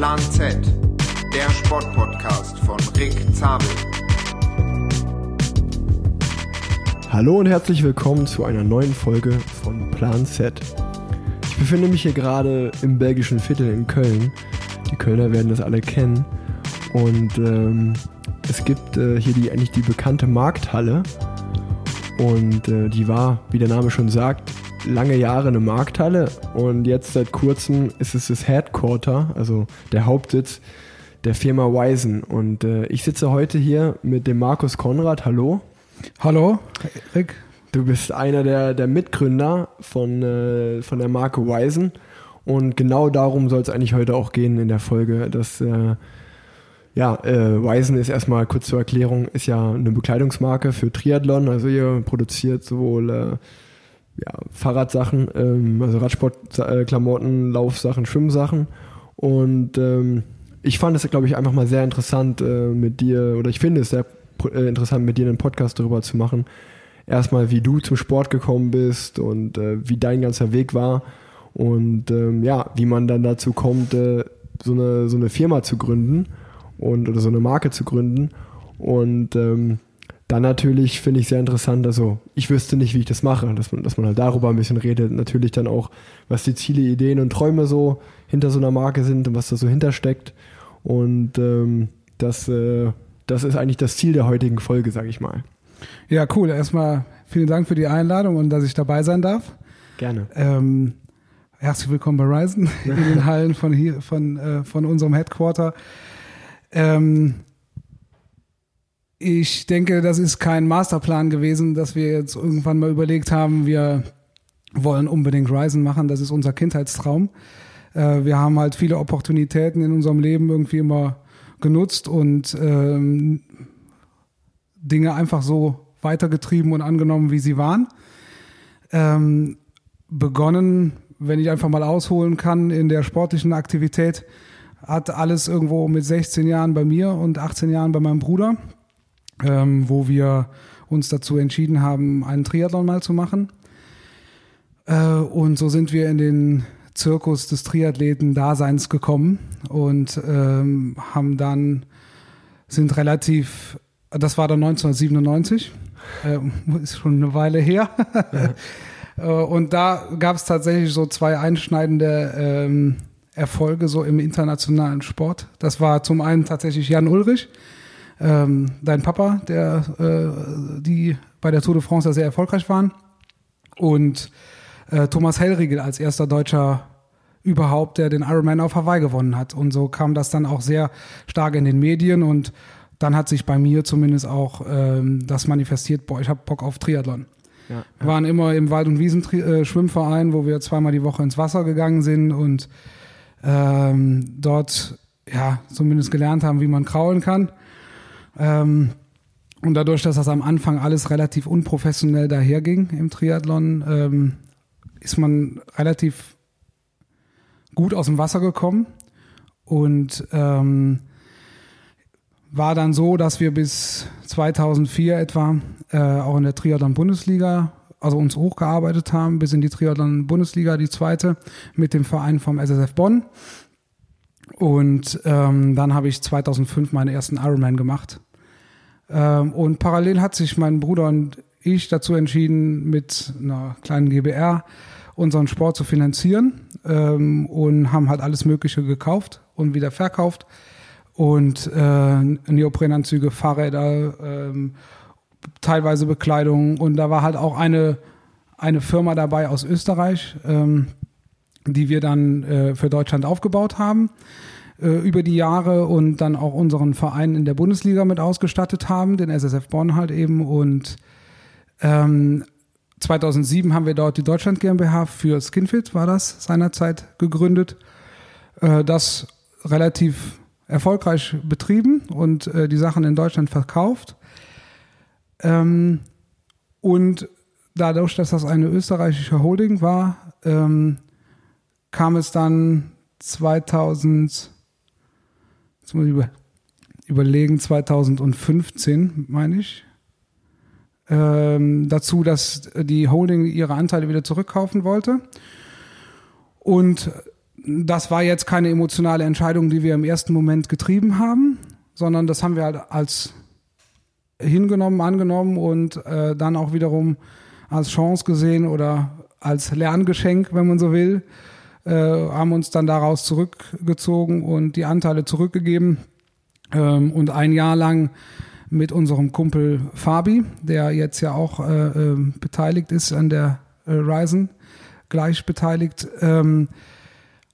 Plan Z, der Sportpodcast von Rick Zabel. Hallo und herzlich willkommen zu einer neuen Folge von Plan Z. Ich befinde mich hier gerade im belgischen Viertel in Köln. Die Kölner werden das alle kennen. Und ähm, es gibt äh, hier die, eigentlich die bekannte Markthalle. Und äh, die war, wie der Name schon sagt, lange Jahre eine Markthalle. Und jetzt seit kurzem ist es das Headquarter, also der Hauptsitz der Firma Wisen. Und äh, ich sitze heute hier mit dem Markus Konrad. Hallo. Hallo, Rick. Du bist einer der, der Mitgründer von, äh, von der Marke Wisen. Und genau darum soll es eigentlich heute auch gehen in der Folge, dass äh, ja, äh, Wisen ist erstmal kurz zur Erklärung, ist ja eine Bekleidungsmarke für Triathlon. Also ihr produziert sowohl äh, ja, Fahrradsachen, ähm, also Radsportklamotten, Laufsachen, Schwimmsachen. Und ähm, ich fand es, glaube ich, einfach mal sehr interessant äh, mit dir, oder ich finde es sehr äh, interessant, mit dir einen Podcast darüber zu machen. Erstmal, wie du zum Sport gekommen bist und äh, wie dein ganzer Weg war. Und ähm, ja, wie man dann dazu kommt, äh, so, eine, so eine Firma zu gründen und oder so eine Marke zu gründen. Und ähm, dann natürlich finde ich sehr interessant, also ich wüsste nicht, wie ich das mache, dass man, dass man halt darüber ein bisschen redet. Natürlich dann auch, was die Ziele, Ideen und Träume so hinter so einer Marke sind und was da so hintersteckt. Und ähm, das, äh, das ist eigentlich das Ziel der heutigen Folge, sage ich mal. Ja, cool. Erstmal vielen Dank für die Einladung und dass ich dabei sein darf. Gerne. Ähm, herzlich willkommen bei Ryzen in den Hallen von hier, von, äh, von unserem Headquarter. Ähm, ich denke, das ist kein Masterplan gewesen, dass wir jetzt irgendwann mal überlegt haben, wir wollen unbedingt Ryzen machen. Das ist unser Kindheitstraum. Äh, wir haben halt viele Opportunitäten in unserem Leben irgendwie immer genutzt und ähm, Dinge einfach so weitergetrieben und angenommen, wie sie waren. Ähm, begonnen, wenn ich einfach mal ausholen kann, in der sportlichen Aktivität hat alles irgendwo mit 16 Jahren bei mir und 18 Jahren bei meinem Bruder, ähm, wo wir uns dazu entschieden haben, einen Triathlon mal zu machen. Äh, und so sind wir in den Zirkus des Triathleten-Daseins gekommen und ähm, haben dann, sind relativ, das war dann 1997, äh, ist schon eine Weile her. Ja. Äh, und da gab es tatsächlich so zwei einschneidende ähm, Erfolge so im internationalen Sport. Das war zum einen tatsächlich Jan Ulrich, ähm, dein Papa, der äh, die bei der Tour de France sehr erfolgreich waren. Und äh, Thomas Hellriegel als erster Deutscher überhaupt, der den Ironman auf Hawaii gewonnen hat. Und so kam das dann auch sehr stark in den Medien und dann hat sich bei mir zumindest auch ähm, das manifestiert, boah, ich habe Bock auf Triathlon. Ja, ja. Wir waren immer im Wald- und Wiesen-Schwimmverein, äh, wo wir zweimal die Woche ins Wasser gegangen sind und ähm, dort ja zumindest gelernt haben, wie man kraulen kann. Ähm, und dadurch, dass das am Anfang alles relativ unprofessionell daherging im Triathlon, ähm, ist man relativ gut aus dem Wasser gekommen und ähm, war dann so, dass wir bis 2004 etwa äh, auch in der Triathlon-Bundesliga also uns hochgearbeitet haben bis in die Triathlon-Bundesliga, die zweite, mit dem Verein vom SSF Bonn. Und ähm, dann habe ich 2005 meinen ersten Ironman gemacht. Ähm, und parallel hat sich mein Bruder und ich dazu entschieden, mit einer kleinen GBR unseren Sport zu finanzieren ähm, und haben halt alles Mögliche gekauft und wieder verkauft. Und äh, Neoprenanzüge, Fahrräder, ähm, teilweise Bekleidung. Und da war halt auch eine, eine Firma dabei aus Österreich, ähm, die wir dann äh, für Deutschland aufgebaut haben äh, über die Jahre und dann auch unseren Verein in der Bundesliga mit ausgestattet haben, den SSF Bonn halt eben und ähm, 2007 haben wir dort die Deutschland GmbH für Skinfit, war das seinerzeit gegründet. Äh, das relativ erfolgreich betrieben und äh, die Sachen in Deutschland verkauft. Ähm, und dadurch, dass das eine österreichische Holding war, ähm, kam es dann 2000, jetzt muss ich über, überlegen, 2015, meine ich, ähm, dazu, dass die Holding ihre Anteile wieder zurückkaufen wollte. Und das war jetzt keine emotionale Entscheidung, die wir im ersten Moment getrieben haben, sondern das haben wir halt als hingenommen, angenommen und äh, dann auch wiederum als Chance gesehen oder als Lerngeschenk, wenn man so will, äh, haben uns dann daraus zurückgezogen und die Anteile zurückgegeben ähm, und ein Jahr lang mit unserem Kumpel Fabi, der jetzt ja auch äh, äh, beteiligt ist an der äh, Ryzen, gleich beteiligt, ähm,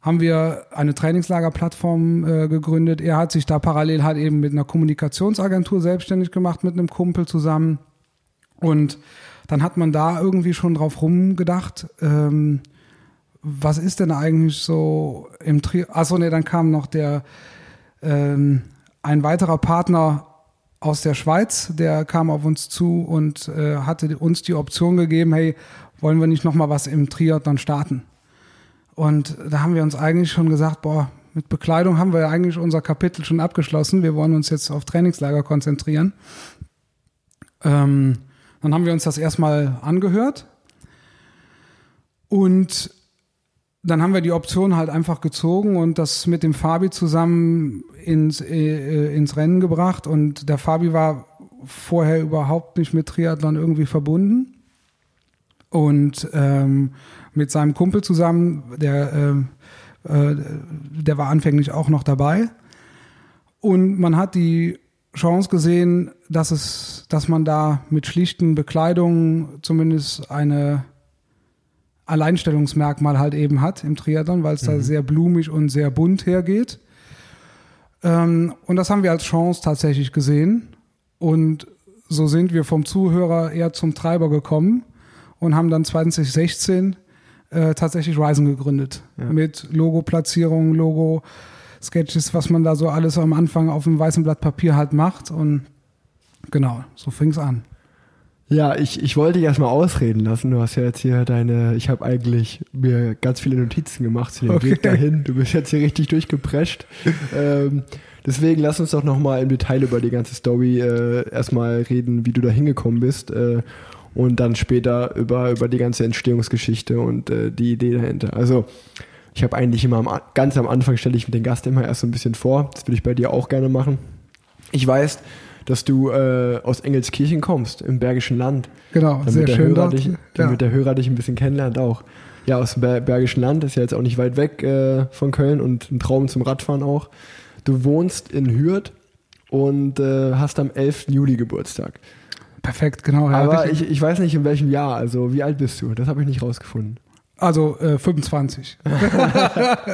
haben wir eine Trainingslagerplattform äh, gegründet. Er hat sich da parallel halt eben mit einer Kommunikationsagentur selbstständig gemacht, mit einem Kumpel zusammen. Und dann hat man da irgendwie schon drauf rumgedacht, ähm, was ist denn eigentlich so im Trio? Achso, nee, dann kam noch der ähm, ein weiterer Partner aus der Schweiz, der kam auf uns zu und äh, hatte uns die Option gegeben, hey, wollen wir nicht noch mal was im Triathlon starten? Und da haben wir uns eigentlich schon gesagt, boah, mit Bekleidung haben wir ja eigentlich unser Kapitel schon abgeschlossen. Wir wollen uns jetzt auf Trainingslager konzentrieren. Ähm, dann haben wir uns das erstmal angehört. Und dann haben wir die Option halt einfach gezogen und das mit dem Fabi zusammen ins, äh, ins Rennen gebracht. Und der Fabi war vorher überhaupt nicht mit Triathlon irgendwie verbunden. Und ähm, mit seinem Kumpel zusammen, der, äh, äh, der war anfänglich auch noch dabei. Und man hat die Chance gesehen, dass es, dass man da mit schlichten Bekleidungen zumindest eine Alleinstellungsmerkmal halt eben hat im Triathlon, weil es mhm. da sehr blumig und sehr bunt hergeht. Ähm, und das haben wir als Chance tatsächlich gesehen. Und so sind wir vom Zuhörer eher zum Treiber gekommen und haben dann 2016 äh, tatsächlich Ryzen gegründet. Ja. Mit Logo-Platzierung, Logo-Sketches, was man da so alles am Anfang auf einem weißen Blatt Papier halt macht. Und genau, so fing es an. Ja, ich, ich wollte dich erstmal ausreden lassen. Du hast ja jetzt hier deine, ich habe eigentlich mir ganz viele Notizen gemacht zu dem okay. Weg dahin. Du bist jetzt hier richtig durchgeprescht. ähm, deswegen lass uns doch nochmal im Detail über die ganze Story äh, erstmal reden, wie du da hingekommen bist. Äh, und dann später über, über die ganze Entstehungsgeschichte und äh, die Idee dahinter. Also ich habe eigentlich immer am, ganz am Anfang stelle ich mit den Gast immer erst so ein bisschen vor. Das würde ich bei dir auch gerne machen. Ich weiß, dass du äh, aus Engelskirchen kommst, im Bergischen Land. Genau, damit sehr der schön Hörer dort. Dich, damit ja. der Hörer dich ein bisschen kennenlernt auch. Ja, aus dem Bergischen Land, ist ja jetzt auch nicht weit weg äh, von Köln und ein Traum zum Radfahren auch. Du wohnst in Hürth und äh, hast am 11. Juli Geburtstag. Perfekt, genau. Ja, Aber ich, ich weiß nicht in welchem Jahr, also wie alt bist du? Das habe ich nicht rausgefunden. Also äh, 25.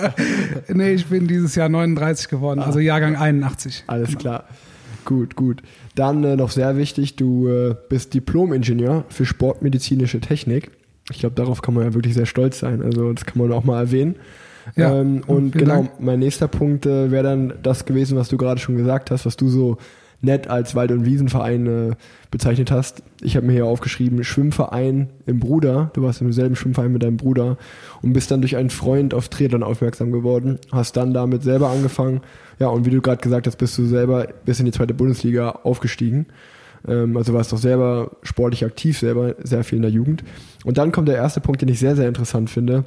nee, ich bin dieses Jahr 39 geworden, also ah. Jahrgang 81. Alles genau. klar. Gut, gut. Dann äh, noch sehr wichtig, du äh, bist Diplom-Ingenieur für sportmedizinische Technik. Ich glaube, darauf kann man ja wirklich sehr stolz sein. Also das kann man auch mal erwähnen. Ja, ähm, und genau, Dank. mein nächster Punkt äh, wäre dann das gewesen, was du gerade schon gesagt hast, was du so nett als Wald- und Wiesenverein äh, bezeichnet hast. Ich habe mir hier aufgeschrieben, Schwimmverein im Bruder. Du warst im selben Schwimmverein mit deinem Bruder und bist dann durch einen Freund auf Triathlon aufmerksam geworden. Hast dann damit selber angefangen. Ja, und wie du gerade gesagt hast, bist du selber bis in die zweite Bundesliga aufgestiegen. Ähm, also warst doch selber sportlich aktiv, selber sehr viel in der Jugend. Und dann kommt der erste Punkt, den ich sehr, sehr interessant finde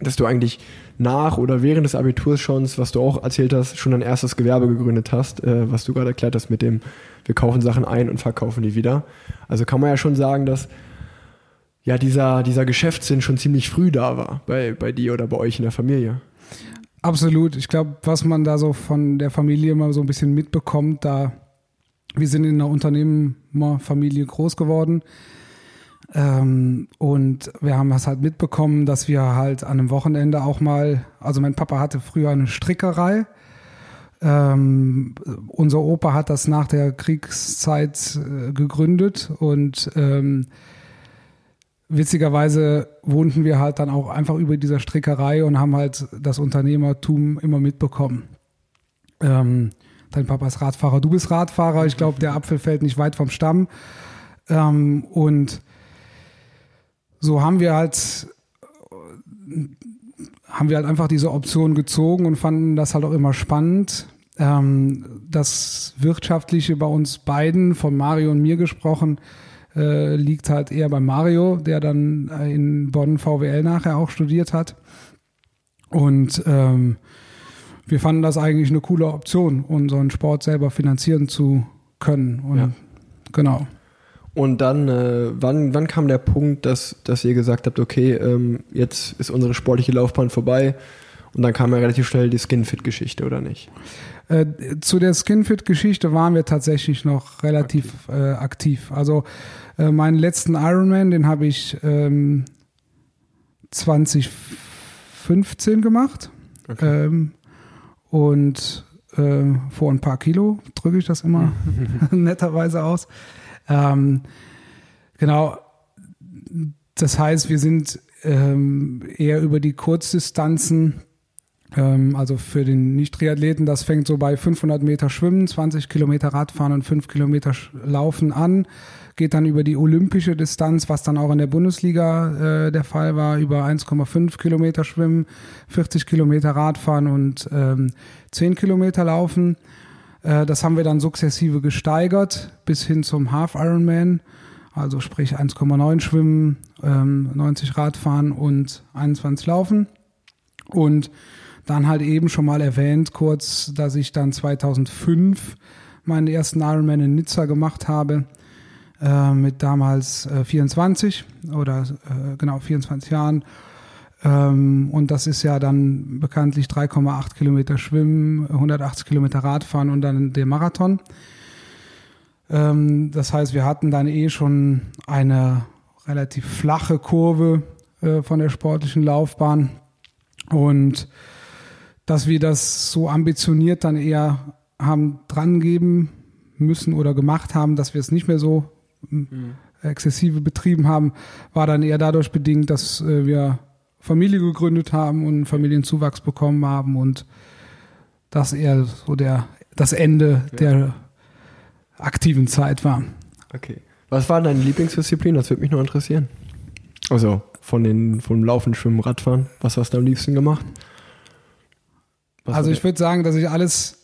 dass du eigentlich nach oder während des Abiturs schon, was du auch erzählt hast, schon dein erstes Gewerbe gegründet hast, äh, was du gerade erklärt hast mit dem, wir kaufen Sachen ein und verkaufen die wieder. Also kann man ja schon sagen, dass ja dieser, dieser Geschäftssinn schon ziemlich früh da war bei, bei dir oder bei euch in der Familie. Absolut. Ich glaube, was man da so von der Familie immer so ein bisschen mitbekommt, da wir sind in einer Unternehmerfamilie groß geworden ähm, und wir haben das halt mitbekommen, dass wir halt an einem Wochenende auch mal, also mein Papa hatte früher eine Strickerei. Ähm, unser Opa hat das nach der Kriegszeit äh, gegründet und ähm, witzigerweise wohnten wir halt dann auch einfach über dieser Strickerei und haben halt das Unternehmertum immer mitbekommen. Ähm, dein Papa ist Radfahrer, du bist Radfahrer. Ich glaube, der Apfel fällt nicht weit vom Stamm. Ähm, und so haben wir halt haben wir halt einfach diese Option gezogen und fanden das halt auch immer spannend. Ähm, das Wirtschaftliche bei uns beiden, von Mario und mir gesprochen, äh, liegt halt eher bei Mario, der dann in Bonn VWL nachher auch studiert hat. Und ähm, wir fanden das eigentlich eine coole Option, unseren Sport selber finanzieren zu können. Und Ja. genau. Und dann, äh, wann, wann kam der Punkt, dass, dass ihr gesagt habt, okay, ähm, jetzt ist unsere sportliche Laufbahn vorbei und dann kam ja relativ schnell die Skinfit-Geschichte, oder nicht? Äh, zu der Skinfit-Geschichte waren wir tatsächlich noch relativ äh, aktiv. Also äh, meinen letzten Ironman, den habe ich ähm, 2015 gemacht. Ähm, und äh, vor ein paar Kilo drücke ich das immer netterweise aus. Ähm, genau. Das heißt, wir sind ähm, eher über die Kurzdistanzen ähm, also für den Nicht-Triathleten, das fängt so bei 500 Meter Schwimmen, 20 Kilometer Radfahren und 5 Kilometer Laufen an, geht dann über die olympische Distanz, was dann auch in der Bundesliga äh, der Fall war, über 1,5 Kilometer Schwimmen, 40 Kilometer Radfahren und ähm, 10 Kilometer Laufen. Äh, das haben wir dann sukzessive gesteigert bis hin zum Half Ironman, also sprich 1,9 Schwimmen, ähm, 90 Radfahren und 21 Laufen. Und dann halt eben schon mal erwähnt, kurz, dass ich dann 2005 meinen ersten Ironman in Nizza gemacht habe, äh, mit damals äh, 24 oder äh, genau 24 Jahren. Ähm, und das ist ja dann bekanntlich 3,8 Kilometer Schwimmen, 180 Kilometer Radfahren und dann der Marathon. Ähm, das heißt, wir hatten dann eh schon eine relativ flache Kurve äh, von der sportlichen Laufbahn. Und dass wir das so ambitioniert dann eher haben drangeben müssen oder gemacht haben, dass wir es nicht mehr so mhm. exzessive betrieben haben, war dann eher dadurch bedingt, dass äh, wir Familie gegründet haben und Familienzuwachs bekommen haben und das eher so der das Ende ja. der aktiven Zeit war. Okay. Was war deine Lieblingsdisziplin? Das würde mich noch interessieren. Also von den vom Laufen, Schwimmen, Radfahren. Was hast du am liebsten gemacht? Was also ich würde sagen, dass ich alles,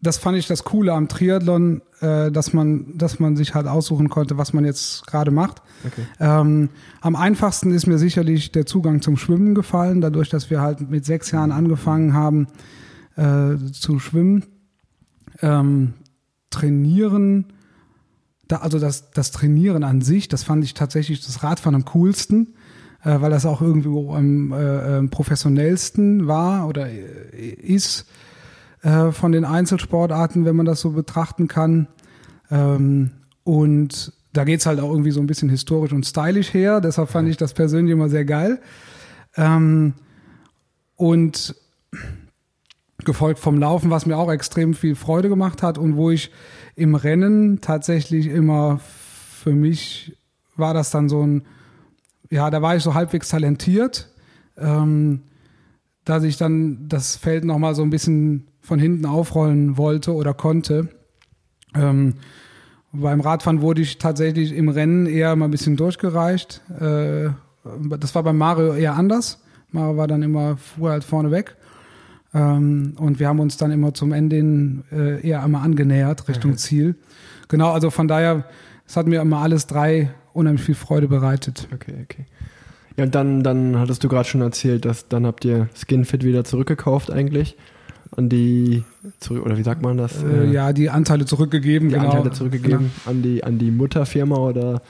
das fand ich das Coole am Triathlon, äh, dass man, dass man sich halt aussuchen konnte, was man jetzt gerade macht. Okay. Ähm, am einfachsten ist mir sicherlich der Zugang zum Schwimmen gefallen, dadurch, dass wir halt mit sechs Jahren angefangen haben äh, zu schwimmen. Ähm, trainieren, da, also das, das Trainieren an sich, das fand ich tatsächlich das Radfahren am coolsten äh, weil das auch irgendwo am äh, professionellsten war oder äh, ist äh, von den Einzelsportarten, wenn man das so betrachten kann. Ähm, und da geht's halt auch irgendwie so ein bisschen historisch und stylisch her. Deshalb fand ich das persönlich immer sehr geil. Ähm, und gefolgt vom Laufen, was mir auch extrem viel Freude gemacht hat und wo ich im Rennen tatsächlich immer für mich war das dann so ein ja, da war ich so halbwegs talentiert, ähm, dass ich dann das Feld nochmal so ein bisschen von hinten aufrollen wollte oder konnte. Ähm, beim Radfahren wurde ich tatsächlich im Rennen eher mal ein bisschen durchgereicht. Äh, das war bei Mario eher anders. Mario war dann immer, fuhr halt vorne weg. Ähm, und wir haben uns dann immer zum Ende hin, äh, eher einmal angenähert Richtung mhm. Ziel. Genau, also von daher, es hat mir immer alles drei unheimlich viel Freude bereitet. Okay, okay. Ja, und dann, dann hattest du gerade schon erzählt, dass dann habt ihr Skinfit wieder zurückgekauft eigentlich an die zurück oder wie sagt man das? Äh, ja, die Anteile zurückgegeben. Die genau. Anteile zurückgegeben genau. an die an die Mutterfirma oder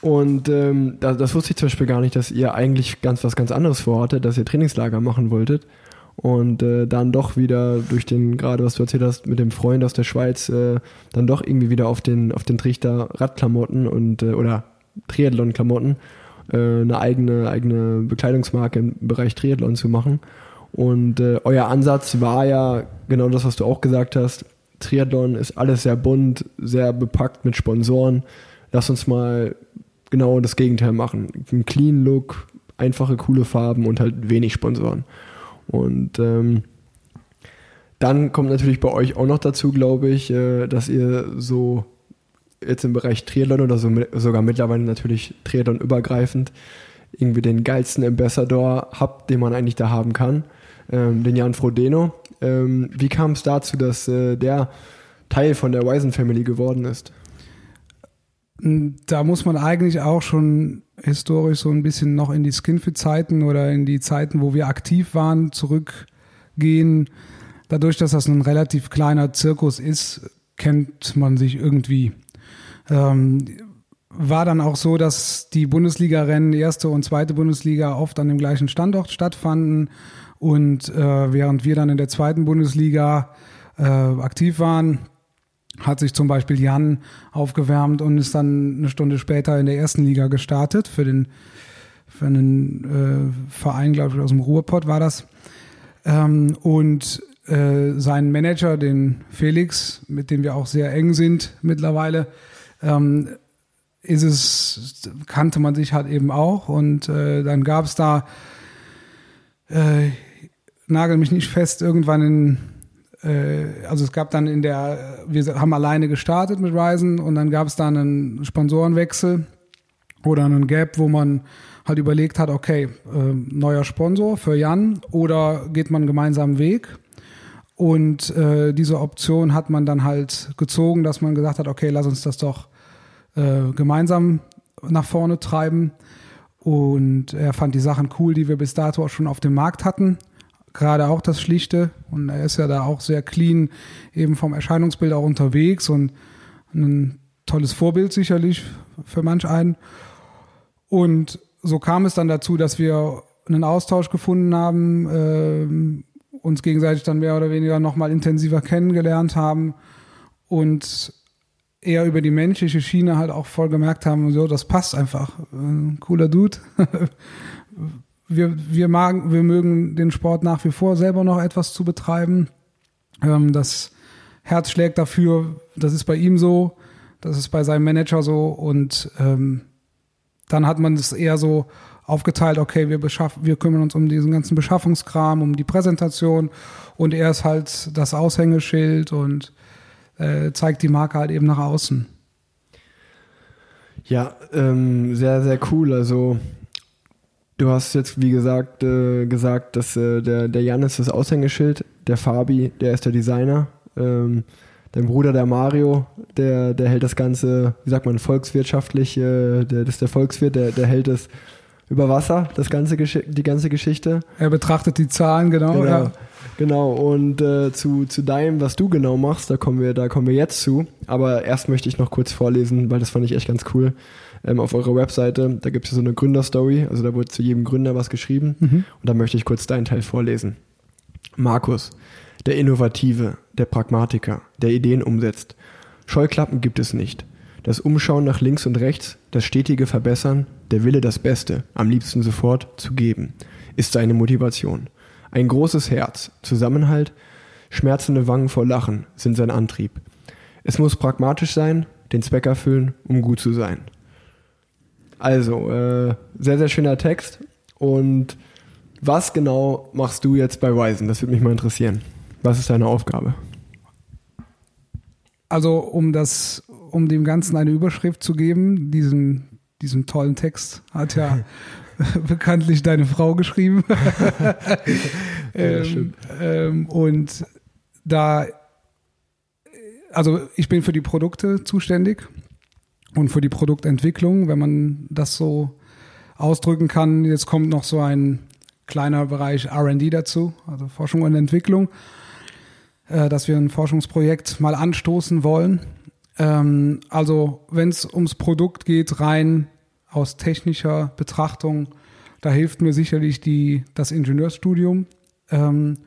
und ähm, das, das wusste ich zum Beispiel gar nicht, dass ihr eigentlich ganz was ganz anderes vorhattet, dass ihr Trainingslager machen wolltet und äh, dann doch wieder durch den gerade was du erzählt hast mit dem Freund aus der Schweiz äh, dann doch irgendwie wieder auf den auf den Trichter Radklamotten und äh, oder Triathlon Klamotten äh, eine eigene eigene Bekleidungsmarke im Bereich Triathlon zu machen. Und äh, euer Ansatz war ja genau das was du auch gesagt hast. Triathlon ist alles sehr bunt sehr bepackt mit Sponsoren. Lass uns mal genau das Gegenteil machen. Ein clean Look einfache coole Farben und halt wenig Sponsoren und ähm, dann kommt natürlich bei euch auch noch dazu, glaube ich, äh, dass ihr so jetzt im Bereich Triathlon oder so, sogar mittlerweile natürlich Triathlon übergreifend irgendwie den geilsten Ambassador habt, den man eigentlich da haben kann, ähm, den Jan Frodeno. Ähm, wie kam es dazu, dass äh, der Teil von der Wisen Family geworden ist? Da muss man eigentlich auch schon historisch so ein bisschen noch in die Skinfit-Zeiten oder in die Zeiten, wo wir aktiv waren, zurückgehen. Dadurch, dass das ein relativ kleiner Zirkus ist, kennt man sich irgendwie. Ähm, war dann auch so, dass die Bundesliga-Rennen, erste und zweite Bundesliga, oft an dem gleichen Standort stattfanden. Und äh, während wir dann in der zweiten Bundesliga äh, aktiv waren, hat sich zum Beispiel Jan aufgewärmt und ist dann eine Stunde später in der ersten Liga gestartet für den für einen äh, Verein, glaube ich, aus dem Ruhrpott war das. Ähm, und äh, sein Manager, den Felix, mit dem wir auch sehr eng sind mittlerweile, ähm, ist es, kannte man sich halt eben auch. Und äh, dann gab es da, äh, nagel mich nicht fest, irgendwann in, also es gab dann in der, wir haben alleine gestartet mit Ryzen und dann gab es dann einen Sponsorenwechsel oder einen Gap, wo man halt überlegt hat, okay, äh, neuer Sponsor für Jan oder geht man gemeinsamen Weg? Und äh, diese Option hat man dann halt gezogen, dass man gesagt hat, okay, lass uns das doch äh, gemeinsam nach vorne treiben. Und er fand die Sachen cool, die wir bis dato auch schon auf dem Markt hatten. Gerade auch das Schlichte. Und er ist ja da auch sehr clean, eben vom Erscheinungsbild auch unterwegs und ein tolles Vorbild sicherlich für manch einen. Und so kam es dann dazu, dass wir einen Austausch gefunden haben, äh, uns gegenseitig dann mehr oder weniger nochmal intensiver kennengelernt haben und eher über die menschliche Schiene halt auch voll gemerkt haben, so, das passt einfach. Ein cooler Dude. wir, wir, magen, wir mögen den Sport nach wie vor selber noch etwas zu betreiben. Ähm, das Herz schlägt dafür, das ist bei ihm so, das ist bei seinem Manager so und ähm, dann hat man es eher so aufgeteilt, okay, wir, wir kümmern uns um diesen ganzen Beschaffungskram, um die Präsentation und er ist halt das Aushängeschild und äh, zeigt die Marke halt eben nach außen. Ja, ähm, sehr, sehr cool. Also du hast jetzt, wie gesagt, äh, gesagt, dass äh, der, der Jan ist das Aushängeschild, der Fabi, der ist der Designer. Ähm, dein Bruder, der Mario, der, der hält das Ganze, wie sagt man, volkswirtschaftlich, äh, der, das ist der Volkswirt, der, der hält es über Wasser, das ganze die ganze Geschichte. Er betrachtet die Zahlen, genau. Genau, ja. genau. und äh, zu, zu deinem, was du genau machst, da kommen, wir, da kommen wir jetzt zu. Aber erst möchte ich noch kurz vorlesen, weil das fand ich echt ganz cool. Ähm, auf eurer Webseite, da gibt es so eine Gründerstory, also da wurde zu jedem Gründer was geschrieben. Mhm. Und da möchte ich kurz deinen Teil vorlesen. Markus, der Innovative, der Pragmatiker, der Ideen umsetzt. Scheuklappen gibt es nicht. Das Umschauen nach links und rechts, das stetige Verbessern, der Wille, das Beste, am liebsten sofort zu geben, ist seine Motivation. Ein großes Herz, Zusammenhalt, schmerzende Wangen vor Lachen sind sein Antrieb. Es muss pragmatisch sein, den Zweck erfüllen, um gut zu sein. Also, äh, sehr, sehr schöner Text. Und was genau machst du jetzt bei Ryzen? Das würde mich mal interessieren. Was ist deine Aufgabe? Also, um das um dem Ganzen eine Überschrift zu geben, diesen, diesen tollen Text hat ja bekanntlich deine Frau geschrieben. ähm, ähm, und da, also ich bin für die Produkte zuständig und für die Produktentwicklung, wenn man das so ausdrücken kann. Jetzt kommt noch so ein kleiner Bereich RD dazu, also Forschung und Entwicklung, äh, dass wir ein Forschungsprojekt mal anstoßen wollen ähm, also wenn es ums Produkt geht, rein aus technischer Betrachtung, da hilft mir sicherlich die, das Ingenieurstudium ähm,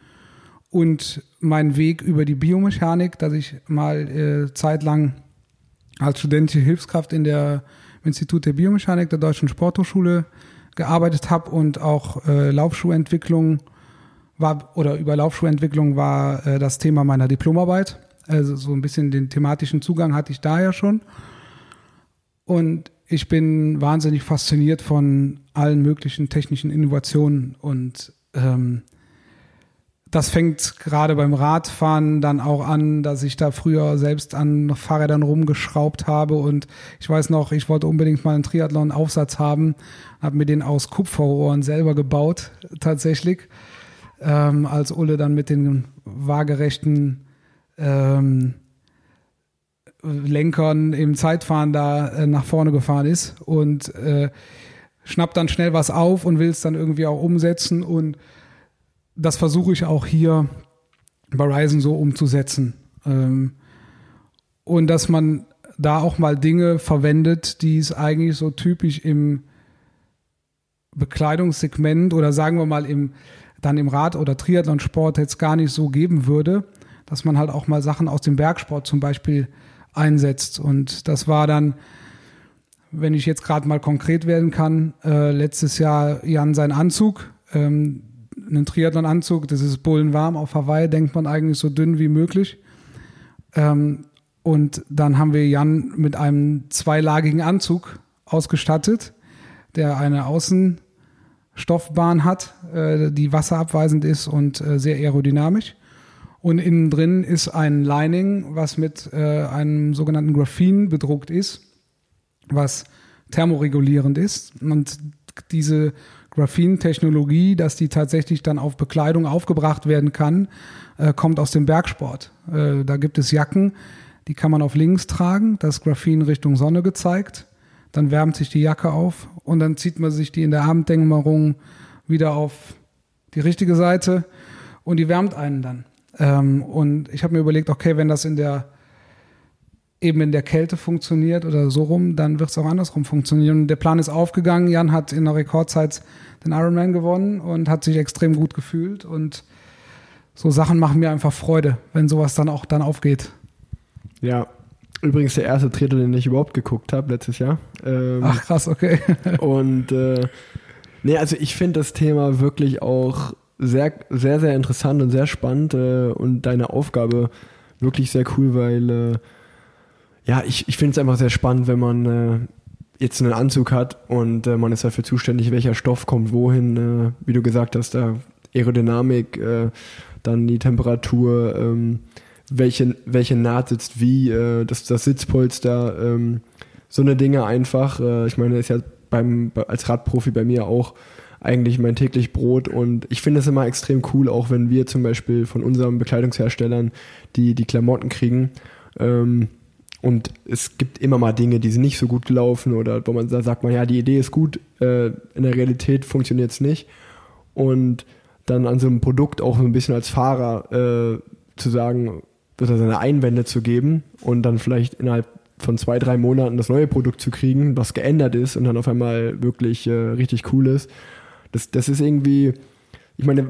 und mein Weg über die Biomechanik, dass ich mal äh, zeitlang als studentische Hilfskraft in der Institut der Biomechanik der Deutschen Sporthochschule gearbeitet habe und auch äh, Laufschuhentwicklung war oder über Laufschuhentwicklung war äh, das Thema meiner Diplomarbeit. Also so ein bisschen den thematischen Zugang hatte ich da ja schon. Und ich bin wahnsinnig fasziniert von allen möglichen technischen Innovationen und ähm, das fängt gerade beim Radfahren dann auch an, dass ich da früher selbst an Fahrrädern rumgeschraubt habe. Und ich weiß noch, ich wollte unbedingt mal einen Triathlon-Aufsatz haben, habe mir den aus Kupferrohren selber gebaut tatsächlich, ähm, als Ulle dann mit den waagerechten ähm, Lenkern im Zeitfahren da äh, nach vorne gefahren ist. Und äh, schnappt dann schnell was auf und will es dann irgendwie auch umsetzen. Und das versuche ich auch hier bei Ryzen so umzusetzen. Ähm, und dass man da auch mal Dinge verwendet, die es eigentlich so typisch im Bekleidungssegment oder sagen wir mal im dann im Rad- oder Triathlonsport jetzt gar nicht so geben würde, dass man halt auch mal Sachen aus dem Bergsport zum Beispiel einsetzt. Und das war dann, wenn ich jetzt gerade mal konkret werden kann, äh, letztes Jahr Jan sein Anzug, ähm, einen Triathlon-Anzug, das ist bullenwarm auf Hawaii, denkt man eigentlich so dünn wie möglich. Ähm, und dann haben wir Jan mit einem zweilagigen Anzug ausgestattet, der eine Außenstoffbahn hat, äh, die wasserabweisend ist und äh, sehr aerodynamisch. Und innen drin ist ein Lining, was mit äh, einem sogenannten Graphen bedruckt ist, was thermoregulierend ist. Und diese Graphen-Technologie, dass die tatsächlich dann auf Bekleidung aufgebracht werden kann, äh, kommt aus dem Bergsport. Äh, da gibt es Jacken, die kann man auf links tragen, das Graphen Richtung Sonne gezeigt. Dann wärmt sich die Jacke auf und dann zieht man sich die in der Abenddämmerung wieder auf die richtige Seite und die wärmt einen dann. Ähm, und ich habe mir überlegt, okay, wenn das in der eben in der Kälte funktioniert oder so rum, dann wird es auch andersrum funktionieren. Und der Plan ist aufgegangen. Jan hat in der Rekordzeit den Ironman gewonnen und hat sich extrem gut gefühlt. Und so Sachen machen mir einfach Freude, wenn sowas dann auch dann aufgeht. Ja, übrigens der erste Triathlon, den ich überhaupt geguckt habe letztes Jahr. Ähm, Ach krass, okay. und äh, nee, also ich finde das Thema wirklich auch sehr, sehr, sehr interessant und sehr spannend äh, und deine Aufgabe wirklich sehr cool, weil äh, ja, ich, ich finde es einfach sehr spannend, wenn man äh, jetzt einen Anzug hat und äh, man ist dafür zuständig, welcher Stoff kommt wohin, äh, wie du gesagt hast, da Aerodynamik, äh, dann die Temperatur, ähm, welche, welche Naht sitzt wie, äh, das, das Sitzpolster, ähm, so eine Dinge einfach. Äh, ich meine, ist ja beim, als Radprofi bei mir auch eigentlich mein täglich Brot und ich finde es immer extrem cool, auch wenn wir zum Beispiel von unseren Bekleidungsherstellern die, die Klamotten kriegen. Ähm, und es gibt immer mal Dinge, die sind nicht so gut gelaufen oder wo man da sagt man, ja, die Idee ist gut, äh, in der Realität funktioniert es nicht. Und dann an so einem Produkt auch so ein bisschen als Fahrer äh, zu sagen, oder seine Einwände zu geben und dann vielleicht innerhalb von zwei, drei Monaten das neue Produkt zu kriegen, was geändert ist und dann auf einmal wirklich äh, richtig cool ist. Das, das ist irgendwie, ich meine,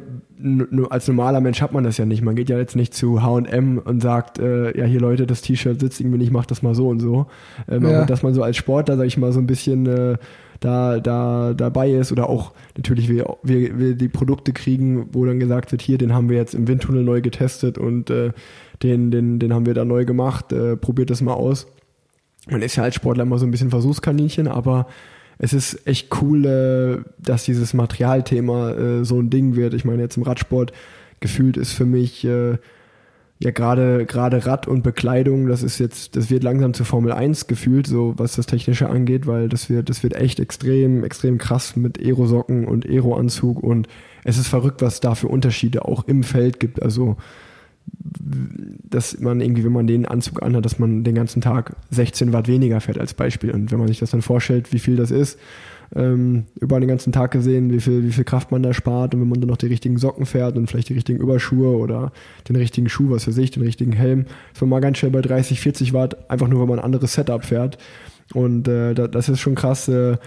als normaler Mensch hat man das ja nicht. Man geht ja jetzt nicht zu H&M und sagt, äh, ja hier Leute, das T-Shirt sitzt irgendwie nicht, mach das mal so und so. Ähm, ja. Aber dass man so als Sportler, sag ich mal, so ein bisschen äh, da, da dabei ist oder auch natürlich wir, wir, wir die Produkte kriegen, wo dann gesagt wird, hier, den haben wir jetzt im Windtunnel neu getestet und äh, den, den, den haben wir da neu gemacht, äh, probiert das mal aus. Man ist ja als Sportler immer so ein bisschen Versuchskaninchen, aber es ist echt cool, äh, dass dieses Materialthema äh, so ein Ding wird. Ich meine, jetzt im Radsport gefühlt ist für mich äh, ja gerade gerade Rad und Bekleidung, das ist jetzt, das wird langsam zur Formel 1 gefühlt, so was das Technische angeht, weil das wird, das wird echt extrem, extrem krass mit Aerosocken und Aeroanzug und es ist verrückt, was da für Unterschiede auch im Feld gibt. Also dass man irgendwie, wenn man den Anzug anhat, dass man den ganzen Tag 16 Watt weniger fährt als Beispiel. Und wenn man sich das dann vorstellt, wie viel das ist, ähm, über den ganzen Tag gesehen, wie viel, wie viel Kraft man da spart und wenn man dann noch die richtigen Socken fährt und vielleicht die richtigen Überschuhe oder den richtigen Schuh, was für sich, den richtigen Helm, ist man mal ganz schnell bei 30, 40 Watt, einfach nur, wenn man ein anderes Setup fährt. Und äh, das ist schon krass, äh,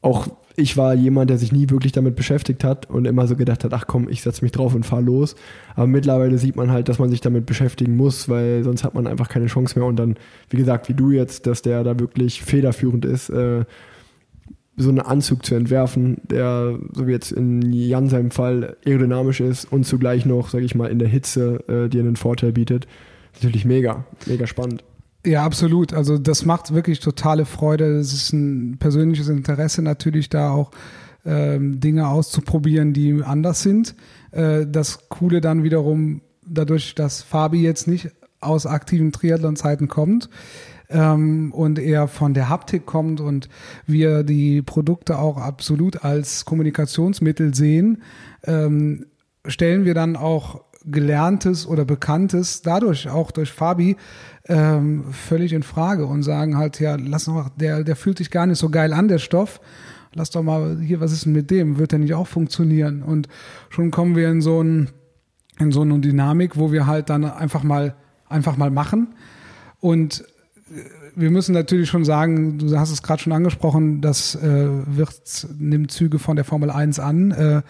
auch ich war jemand, der sich nie wirklich damit beschäftigt hat und immer so gedacht hat, ach komm, ich setze mich drauf und fahr los. Aber mittlerweile sieht man halt, dass man sich damit beschäftigen muss, weil sonst hat man einfach keine Chance mehr. Und dann, wie gesagt, wie du jetzt, dass der da wirklich federführend ist, äh, so einen Anzug zu entwerfen, der, so wie jetzt in Jan seinem Fall, aerodynamisch ist und zugleich noch, sage ich mal, in der Hitze äh, dir einen Vorteil bietet. Natürlich mega, mega spannend. Ja, absolut. Also das macht wirklich totale Freude. Es ist ein persönliches Interesse natürlich da auch ähm, Dinge auszuprobieren, die anders sind. Äh, das Coole dann wiederum dadurch, dass Fabi jetzt nicht aus aktiven Triathlon-Zeiten kommt ähm, und eher von der Haptik kommt und wir die Produkte auch absolut als Kommunikationsmittel sehen, ähm, stellen wir dann auch Gelerntes oder Bekanntes dadurch auch durch Fabi ähm, völlig in Frage und sagen halt, ja, lass noch, der, der fühlt sich gar nicht so geil an, der Stoff. lass doch mal hier, was ist denn mit dem? Wird der nicht auch funktionieren? Und schon kommen wir in so ein, in so eine Dynamik, wo wir halt dann einfach mal, einfach mal machen. Und äh, wir müssen natürlich schon sagen, du hast es gerade schon angesprochen, das äh, wird, nimmt Züge von der Formel 1 an. Äh,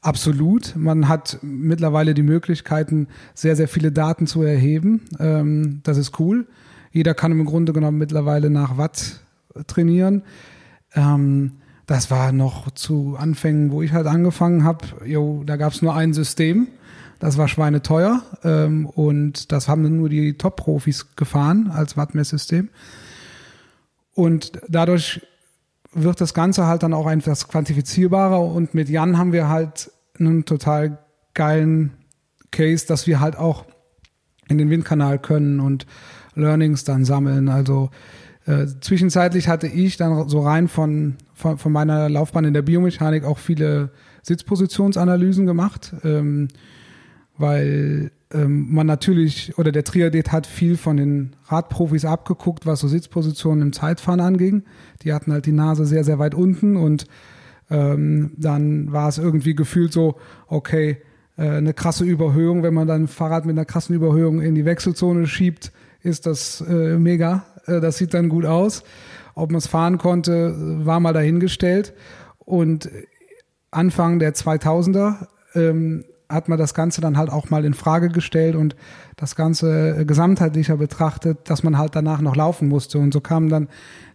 absolut. Man hat mittlerweile die Möglichkeiten, sehr, sehr viele Daten zu erheben. Ähm, das ist cool. Jeder kann im Grunde genommen mittlerweile nach Watt trainieren. Ähm, das war noch zu Anfängen, wo ich halt angefangen habe. Da gab es nur ein System. Das war schweineteuer ähm, und das haben nur die Top-Profis gefahren als Wattmesssystem. Und dadurch wird das Ganze halt dann auch etwas quantifizierbarer und mit Jan haben wir halt einen total geilen Case, dass wir halt auch in den Windkanal können und Learnings dann sammeln. Also äh, zwischenzeitlich hatte ich dann so rein von, von, von, meiner Laufbahn in der Biomechanik auch viele Sitzpositionsanalysen gemacht. Ähm, weil man natürlich, oder der Triadet hat viel von den Radprofis abgeguckt, was so Sitzpositionen im Zeitfahren anging. Die hatten halt die Nase sehr, sehr weit unten und ähm, dann war es irgendwie gefühlt so, okay, äh, eine krasse Überhöhung, wenn man dann ein Fahrrad mit einer krassen Überhöhung in die Wechselzone schiebt, ist das äh, mega. Äh, das sieht dann gut aus. Ob man es fahren konnte, war mal dahingestellt. Und Anfang der 2000er ähm, hat man das Ganze dann halt auch mal in Frage gestellt und das Ganze äh, gesamtheitlicher betrachtet, dass man halt danach noch laufen musste. Und so kamen dann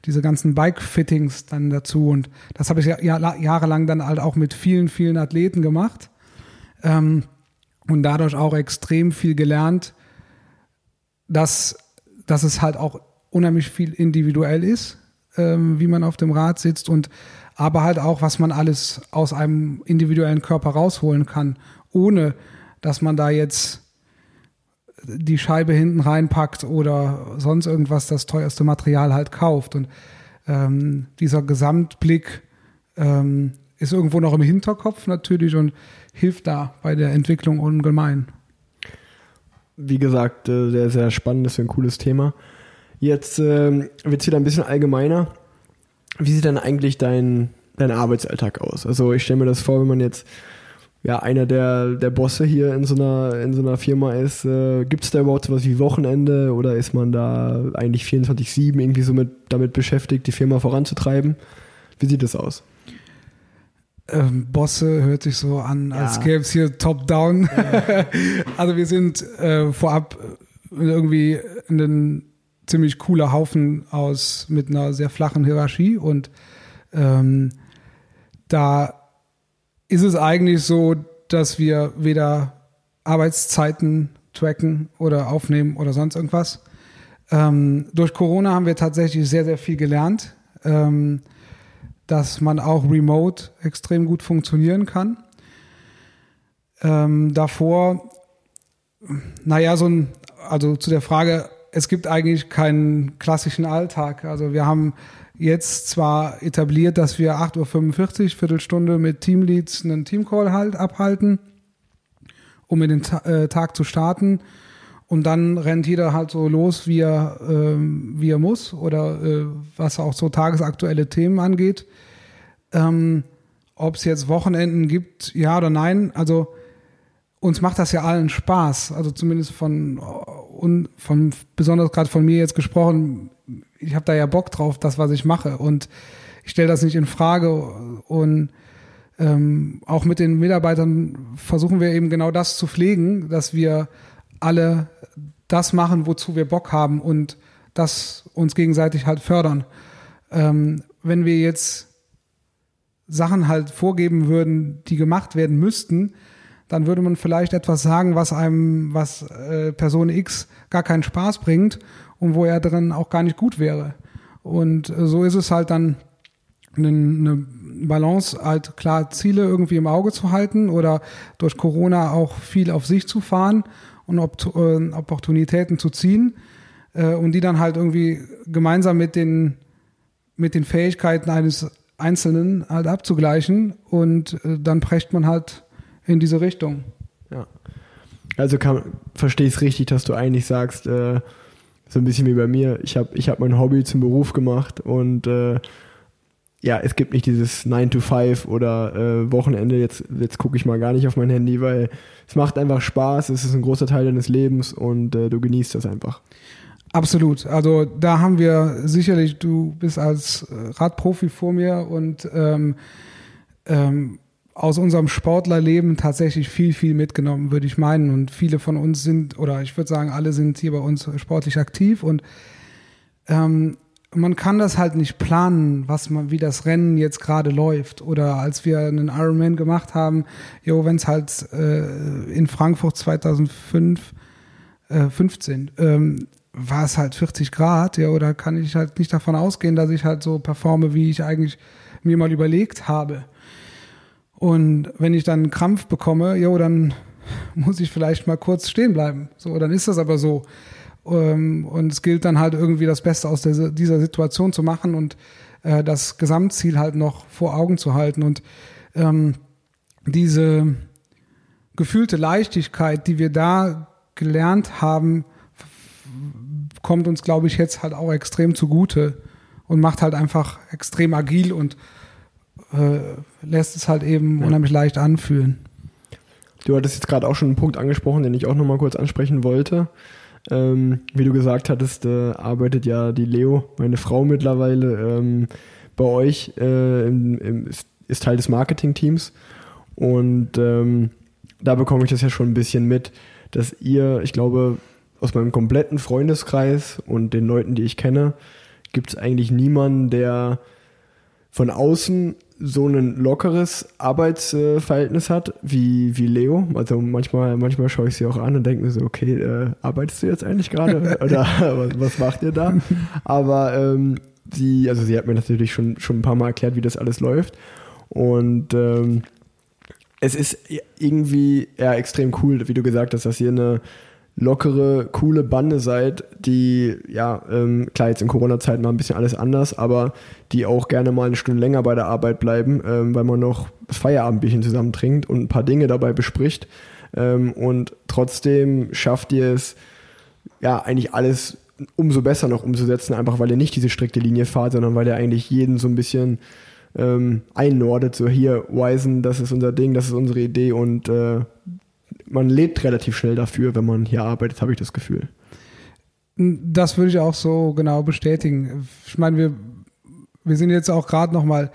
diese ganzen Bike-Fittings dann dazu. Und das habe ich ja, jahrelang dann halt auch mit vielen, vielen Athleten gemacht. Ähm, und dadurch auch extrem viel gelernt, dass, dass es halt auch unheimlich viel individuell ist, ähm, wie man auf dem Rad sitzt und aber halt auch, was man alles aus einem individuellen Körper rausholen kann ohne dass man da jetzt die Scheibe hinten reinpackt oder sonst irgendwas das teuerste Material halt kauft. Und ähm, dieser Gesamtblick ähm, ist irgendwo noch im Hinterkopf natürlich und hilft da bei der Entwicklung ungemein. Wie gesagt, äh, sehr, sehr spannendes und cooles Thema. Jetzt äh, wird es wieder ein bisschen allgemeiner. Wie sieht denn eigentlich dein, dein Arbeitsalltag aus? Also ich stelle mir das vor, wenn man jetzt ja, einer der, der Bosse hier in so einer, in so einer Firma ist, äh, gibt es da überhaupt sowas wie Wochenende oder ist man da eigentlich 24-7 irgendwie so mit, damit beschäftigt, die Firma voranzutreiben? Wie sieht das aus? Ähm, Bosse hört sich so an, ja. als gäbe es hier Top-Down. Ja. also wir sind äh, vorab irgendwie ein ziemlich cooler Haufen aus mit einer sehr flachen Hierarchie und ähm, da ist es eigentlich so, dass wir weder Arbeitszeiten tracken oder aufnehmen oder sonst irgendwas. Ähm, durch Corona haben wir tatsächlich sehr, sehr viel gelernt, ähm, dass man auch remote extrem gut funktionieren kann. Ähm, davor, naja, so ein, also zu der Frage, es gibt eigentlich keinen klassischen Alltag. Also wir haben jetzt zwar etabliert, dass wir 8.45 Uhr, Viertelstunde mit Teamleads einen Teamcall halt abhalten, um in den Ta äh, Tag zu starten. Und dann rennt jeder halt so los, wie er, äh, wie er muss oder äh, was auch so tagesaktuelle Themen angeht. Ähm, Ob es jetzt Wochenenden gibt, ja oder nein. Also uns macht das ja allen Spaß. Also zumindest von, und von besonders gerade von mir jetzt gesprochen ich habe da ja Bock drauf, das, was ich mache. Und ich stelle das nicht in Frage. Und ähm, auch mit den Mitarbeitern versuchen wir eben genau das zu pflegen, dass wir alle das machen, wozu wir Bock haben und das uns gegenseitig halt fördern. Ähm, wenn wir jetzt Sachen halt vorgeben würden, die gemacht werden müssten, dann würde man vielleicht etwas sagen, was einem, was äh, Person X gar keinen Spaß bringt und wo er drin auch gar nicht gut wäre. Und äh, so ist es halt dann eine, Balance, halt klar Ziele irgendwie im Auge zu halten oder durch Corona auch viel auf sich zu fahren und äh, Opportunitäten zu ziehen äh, und die dann halt irgendwie gemeinsam mit den, mit den Fähigkeiten eines Einzelnen halt abzugleichen und dann prescht man halt in diese Richtung. Ja. Also verstehe ich es richtig, dass du eigentlich sagst, äh, so ein bisschen wie bei mir. Ich habe ich hab mein Hobby zum Beruf gemacht und äh, ja, es gibt nicht dieses 9 to 5 oder äh, Wochenende, jetzt, jetzt gucke ich mal gar nicht auf mein Handy, weil es macht einfach Spaß, es ist ein großer Teil deines Lebens und äh, du genießt das einfach. Absolut. Also da haben wir sicherlich, du bist als Radprofi vor mir und ähm, ähm, aus unserem Sportlerleben tatsächlich viel, viel mitgenommen, würde ich meinen. Und viele von uns sind, oder ich würde sagen, alle sind hier bei uns sportlich aktiv und ähm, man kann das halt nicht planen, was man, wie das Rennen jetzt gerade läuft. Oder als wir einen Ironman gemacht haben, jo, wenn es halt äh, in Frankfurt 2005, äh, 15, ähm, war es halt 40 Grad, ja, oder kann ich halt nicht davon ausgehen, dass ich halt so performe, wie ich eigentlich mir mal überlegt habe. Und wenn ich dann einen Krampf bekomme, jo, dann muss ich vielleicht mal kurz stehen bleiben. So, dann ist das aber so. Ähm, und es gilt dann halt irgendwie das Beste aus dieser Situation zu machen und äh, das Gesamtziel halt noch vor Augen zu halten. Und ähm, diese gefühlte Leichtigkeit, die wir da gelernt haben, kommt uns, glaube ich, jetzt halt auch extrem zugute und macht halt einfach extrem agil und äh, lässt es halt eben ja. unheimlich leicht anfühlen. Du hattest jetzt gerade auch schon einen Punkt angesprochen, den ich auch nochmal kurz ansprechen wollte. Ähm, wie du gesagt hattest, äh, arbeitet ja die Leo, meine Frau mittlerweile, ähm, bei euch, äh, im, im, ist, Teil des Marketing-Teams. Und ähm, da bekomme ich das ja schon ein bisschen mit, dass ihr, ich glaube, aus meinem kompletten Freundeskreis und den Leuten, die ich kenne, gibt es eigentlich niemanden, der von außen so ein lockeres Arbeitsverhältnis hat wie, wie Leo. Also manchmal, manchmal schaue ich sie auch an und denke mir so, okay, äh, arbeitest du jetzt eigentlich gerade? Oder was, was, macht ihr da? Aber ähm, sie, also sie hat mir natürlich schon, schon ein paar Mal erklärt, wie das alles läuft. Und ähm, es ist irgendwie ja, extrem cool, wie du gesagt hast, dass ihr eine lockere, coole Bande seid, die, ja, ähm, klar, jetzt in Corona-Zeiten mal ein bisschen alles anders, aber die auch gerne mal eine Stunde länger bei der Arbeit bleiben, ähm, weil man noch das Feierabendbierchen zusammen trinkt und ein paar Dinge dabei bespricht. Ähm, und trotzdem schafft ihr es, ja, eigentlich alles umso besser noch umzusetzen, einfach weil ihr nicht diese strikte Linie fahrt, sondern weil ihr eigentlich jeden so ein bisschen ähm, einnordet, so hier, Wisen, das ist unser Ding, das ist unsere Idee und äh, man lebt relativ schnell dafür, wenn man hier arbeitet, habe ich das Gefühl. Das würde ich auch so genau bestätigen. Ich meine, wir, wir sind jetzt auch gerade noch mal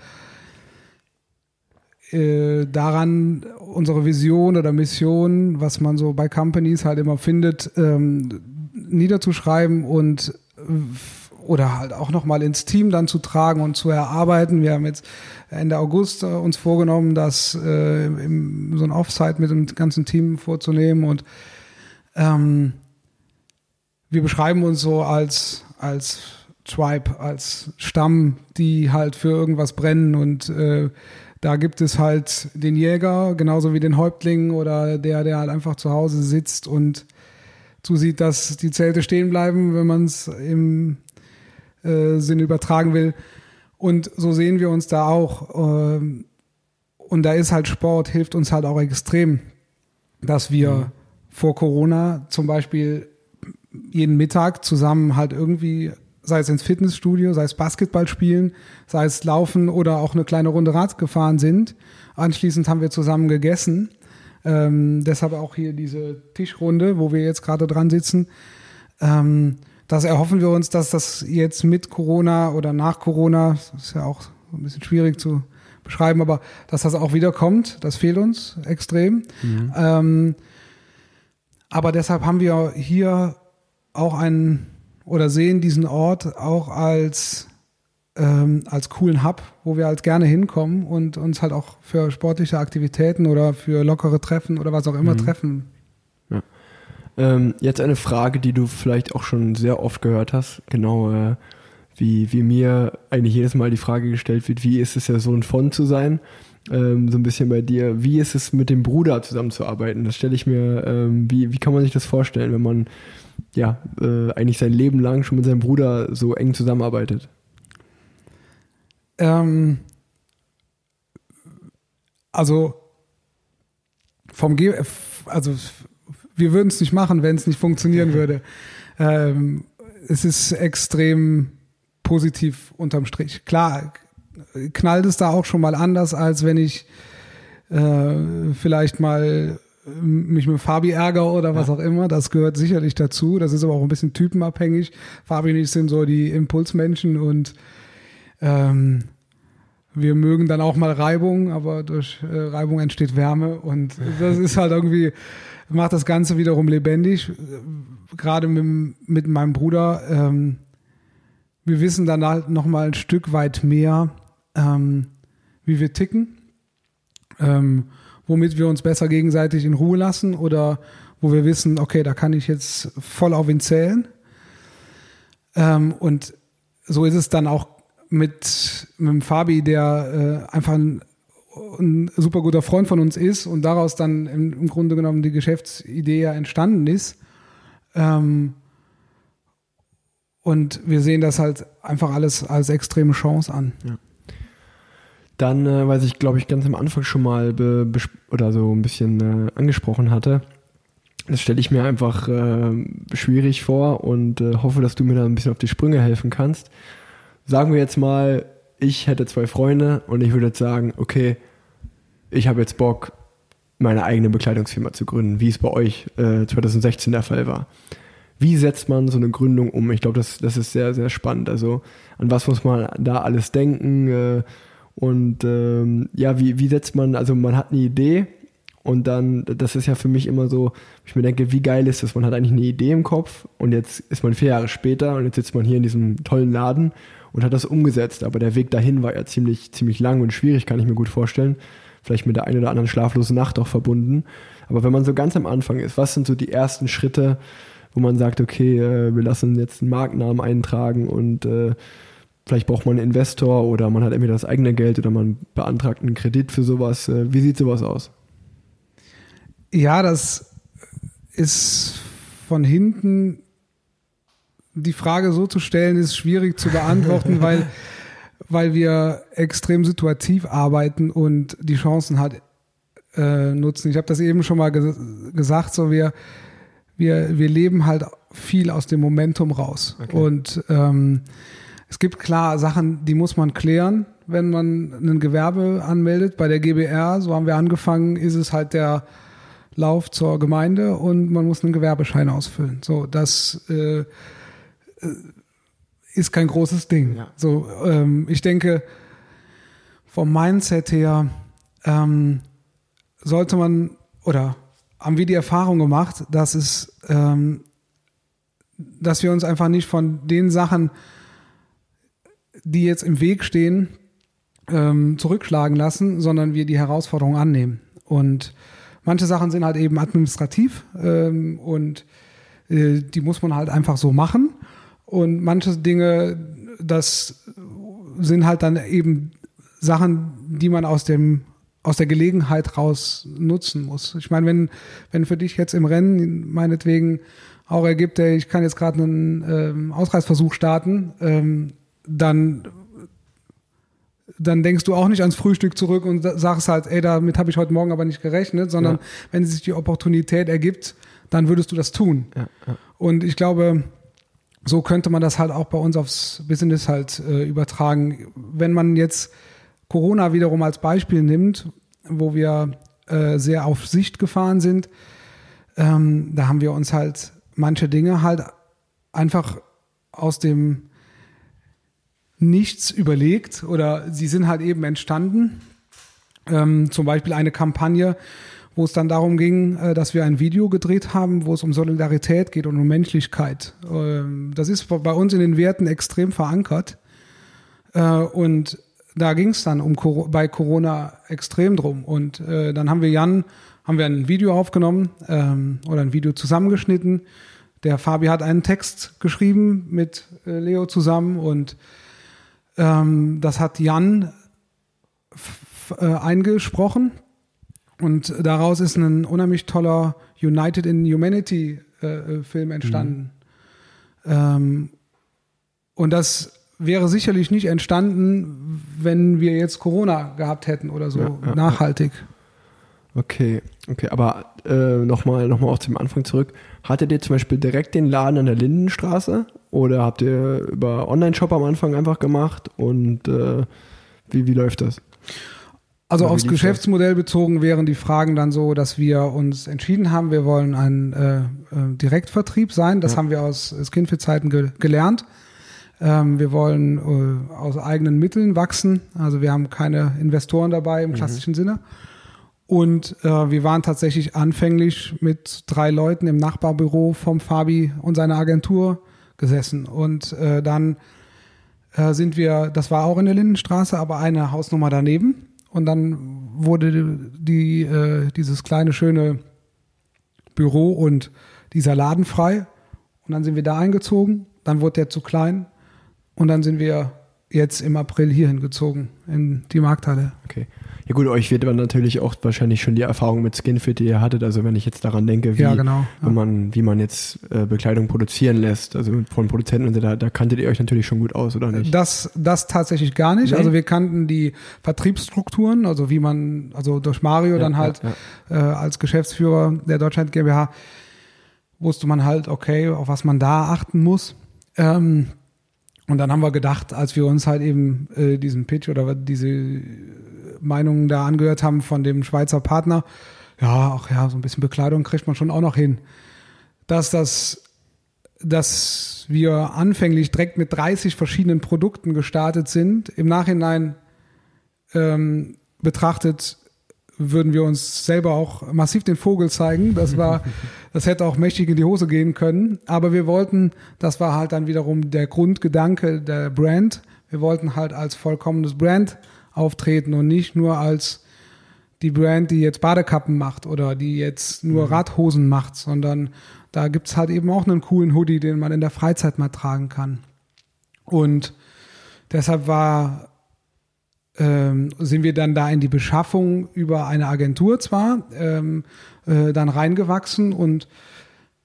äh, daran, unsere Vision oder Mission, was man so bei Companies halt immer findet, ähm, niederzuschreiben und oder halt auch nochmal ins Team dann zu tragen und zu erarbeiten. Wir haben jetzt Ende August äh, uns vorgenommen, das äh, im, so ein Offsite mit dem ganzen Team vorzunehmen und ähm, wir beschreiben uns so als, als Tribe, als Stamm, die halt für irgendwas brennen und äh, da gibt es halt den Jäger, genauso wie den Häuptling oder der, der halt einfach zu Hause sitzt und zusieht, dass die Zelte stehen bleiben, wenn man es im äh, Sinne übertragen will. Und so sehen wir uns da auch. Ähm, und da ist halt Sport, hilft uns halt auch extrem, dass wir mhm. vor Corona zum Beispiel jeden Mittag zusammen halt irgendwie, sei es ins Fitnessstudio, sei es Basketball spielen, sei es laufen oder auch eine kleine Runde Rad gefahren sind. Anschließend haben wir zusammen gegessen. Ähm, deshalb auch hier diese Tischrunde, wo wir jetzt gerade dran sitzen. Ähm, das erhoffen wir uns, dass das jetzt mit Corona oder nach Corona, das ist ja auch ein bisschen schwierig zu beschreiben, aber dass das auch wieder kommt, das fehlt uns extrem. Mhm. Ähm, aber deshalb haben wir hier auch einen oder sehen diesen Ort auch als ähm, als coolen Hub, wo wir halt gerne hinkommen und uns halt auch für sportliche Aktivitäten oder für lockere Treffen oder was auch immer mhm. treffen ähm, jetzt eine Frage, die du vielleicht auch schon sehr oft gehört hast, genau äh, wie, wie mir eigentlich jedes Mal die Frage gestellt wird, wie ist es der Sohn von zu sein? Ähm, so ein bisschen bei dir, wie ist es mit dem Bruder zusammenzuarbeiten? Das stelle ich mir, ähm, wie, wie kann man sich das vorstellen, wenn man ja äh, eigentlich sein Leben lang schon mit seinem Bruder so eng zusammenarbeitet? Ähm, also vom Ge also wir würden es nicht machen, wenn es nicht funktionieren würde. Ähm, es ist extrem positiv unterm Strich. Klar, knallt es da auch schon mal anders, als wenn ich äh, vielleicht mal mich mit Fabi ärgere oder was ja. auch immer. Das gehört sicherlich dazu. Das ist aber auch ein bisschen typenabhängig. Fabi und ich sind so die Impulsmenschen und ähm, wir mögen dann auch mal Reibung, aber durch äh, Reibung entsteht Wärme und das ist halt irgendwie, macht das Ganze wiederum lebendig. Gerade mit, mit meinem Bruder, ähm, wir wissen dann halt nochmal ein Stück weit mehr, ähm, wie wir ticken, ähm, womit wir uns besser gegenseitig in Ruhe lassen oder wo wir wissen, okay, da kann ich jetzt voll auf ihn zählen. Ähm, und so ist es dann auch mit, mit dem Fabi, der äh, einfach ein, ein, super guter Freund von uns ist und daraus dann im, Grunde genommen die Geschäftsidee ja entstanden ist. Ähm, und wir sehen das halt einfach alles als extreme Chance an. Ja. Dann, äh, was ich glaube ich ganz am Anfang schon mal oder so ein bisschen äh, angesprochen hatte, das stelle ich mir einfach äh, schwierig vor und äh, hoffe, dass du mir da ein bisschen auf die Sprünge helfen kannst sagen wir jetzt mal, ich hätte zwei Freunde und ich würde jetzt sagen, okay, ich habe jetzt Bock, meine eigene Bekleidungsfirma zu gründen, wie es bei euch äh, 2016 der Fall war. Wie setzt man so eine Gründung um? Ich glaube, das, das ist sehr, sehr spannend. Also an was muss man da alles denken? Äh, und ähm, ja, wie, wie setzt man, also man hat eine Idee und dann, das ist ja für mich immer so, ich mir denke, wie geil ist das? Man hat eigentlich eine Idee im Kopf und jetzt ist man vier Jahre später und jetzt sitzt man hier in diesem tollen Laden und hat das umgesetzt. Aber der Weg dahin war ja ziemlich, ziemlich lang und schwierig, kann ich mir gut vorstellen. Vielleicht mit der einen oder anderen schlaflosen Nacht auch verbunden. Aber wenn man so ganz am Anfang ist, was sind so die ersten Schritte, wo man sagt, okay, äh, wir lassen jetzt einen Markennamen eintragen und äh, vielleicht braucht man einen Investor oder man hat entweder das eigene Geld oder man beantragt einen Kredit für sowas. Äh, wie sieht sowas aus? Ja, das ist von hinten die Frage so zu stellen, ist schwierig zu beantworten, weil, weil wir extrem situativ arbeiten und die Chancen halt äh, nutzen. Ich habe das eben schon mal ge gesagt, so wir, wir, wir leben halt viel aus dem Momentum raus. Okay. Und ähm, es gibt klar Sachen, die muss man klären, wenn man ein Gewerbe anmeldet. Bei der GBR, so haben wir angefangen, ist es halt der Lauf zur Gemeinde und man muss einen Gewerbeschein ausfüllen. So, das äh, äh, ist kein großes Ding. Ja. So, ähm, ich denke, vom Mindset her ähm, sollte man oder haben wir die Erfahrung gemacht, dass es, ähm, dass wir uns einfach nicht von den Sachen, die jetzt im Weg stehen, ähm, zurückschlagen lassen, sondern wir die Herausforderung annehmen. Und manche Sachen sind halt eben administrativ ähm, und äh, die muss man halt einfach so machen. Und manche Dinge, das sind halt dann eben Sachen, die man aus dem aus der Gelegenheit raus nutzen muss. Ich meine, wenn wenn für dich jetzt im Rennen meinetwegen auch ergibt, ey, ich kann jetzt gerade einen ähm, Ausreißversuch starten, ähm, dann dann denkst du auch nicht ans Frühstück zurück und sagst halt, ey, damit habe ich heute Morgen aber nicht gerechnet, sondern ja. wenn sich die Opportunität ergibt, dann würdest du das tun. Ja, ja. Und ich glaube, so könnte man das halt auch bei uns aufs Business halt äh, übertragen. Wenn man jetzt Corona wiederum als Beispiel nimmt, wo wir äh, sehr auf Sicht gefahren sind, ähm, da haben wir uns halt manche Dinge halt einfach aus dem Nichts überlegt oder sie sind halt eben entstanden. Ähm, zum Beispiel eine Kampagne, wo es dann darum ging, äh, dass wir ein Video gedreht haben, wo es um Solidarität geht und um Menschlichkeit. Ähm, das ist bei uns in den Werten extrem verankert. Äh, und da ging es dann um bei Corona extrem drum. Und äh, dann haben wir Jan, haben wir ein Video aufgenommen ähm, oder ein Video zusammengeschnitten. Der Fabi hat einen Text geschrieben mit Leo zusammen und ähm, das hat Jan eingesprochen und daraus ist ein unheimlich toller United in Humanity äh, äh, Film entstanden. Mhm. Ähm, und das wäre sicherlich nicht entstanden, wenn wir jetzt Corona gehabt hätten oder so ja, ja, nachhaltig. Okay, okay, aber äh, nochmal noch mal auch zum Anfang zurück. Hattet ihr zum Beispiel direkt den Laden an der Lindenstraße oder habt ihr über Online-Shop am Anfang einfach gemacht und äh, Wie, wie läuft das? Also aufs? Geschäftsmodell bezogen wären die Fragen dann so, dass wir uns entschieden haben, wir wollen ein äh, äh, Direktvertrieb sein. Das haben wir aus Skinfit-Zeiten ge gelernt. Ähm, wir wollen äh, aus eigenen Mitteln wachsen. Also wir haben keine Investoren dabei im klassischen Sinne. Und äh, wir waren tatsächlich anfänglich mit drei Leuten im Nachbarbüro vom Fabi und seiner Agentur gesessen. Und äh, dann äh, sind wir, das war auch in der Lindenstraße, aber eine Hausnummer daneben. Und dann wurde die, äh, dieses kleine, schöne Büro und dieser Laden frei. Und dann sind wir da eingezogen. Dann wurde der zu klein. Und dann sind wir jetzt im April hierhin gezogen, in die Markthalle. Okay. Ja gut, euch wird aber natürlich auch wahrscheinlich schon die Erfahrung mit Skinfit, die ihr hattet. Also wenn ich jetzt daran denke, wie, Ja, genau, ja. Man, wie man jetzt äh, Bekleidung produzieren lässt, also von Produzenten und so, da, da kanntet ihr euch natürlich schon gut aus, oder nicht? Das, das tatsächlich gar nicht. Nee? Also wir kannten die Vertriebsstrukturen, also wie man, also durch Mario dann ja, halt ja. Äh, als Geschäftsführer der Deutschland GmbH wusste man halt, okay, auf was man da achten muss. Ähm, und dann haben wir gedacht, als wir uns halt eben äh, diesen Pitch oder diese Meinungen da angehört haben von dem Schweizer Partner, ja, ach ja, so ein bisschen Bekleidung kriegt man schon auch noch hin. Dass das, dass wir anfänglich direkt mit 30 verschiedenen Produkten gestartet sind, im Nachhinein ähm, betrachtet würden wir uns selber auch massiv den Vogel zeigen. Das war, das hätte auch mächtig in die Hose gehen können. Aber wir wollten, das war halt dann wiederum der Grundgedanke der Brand. Wir wollten halt als vollkommenes Brand auftreten und nicht nur als die Brand, die jetzt Badekappen macht oder die jetzt nur Radhosen macht, sondern da gibt's halt eben auch einen coolen Hoodie, den man in der Freizeit mal tragen kann. Und deshalb war ähm, sind wir dann da in die Beschaffung über eine Agentur zwar ähm, äh, dann reingewachsen und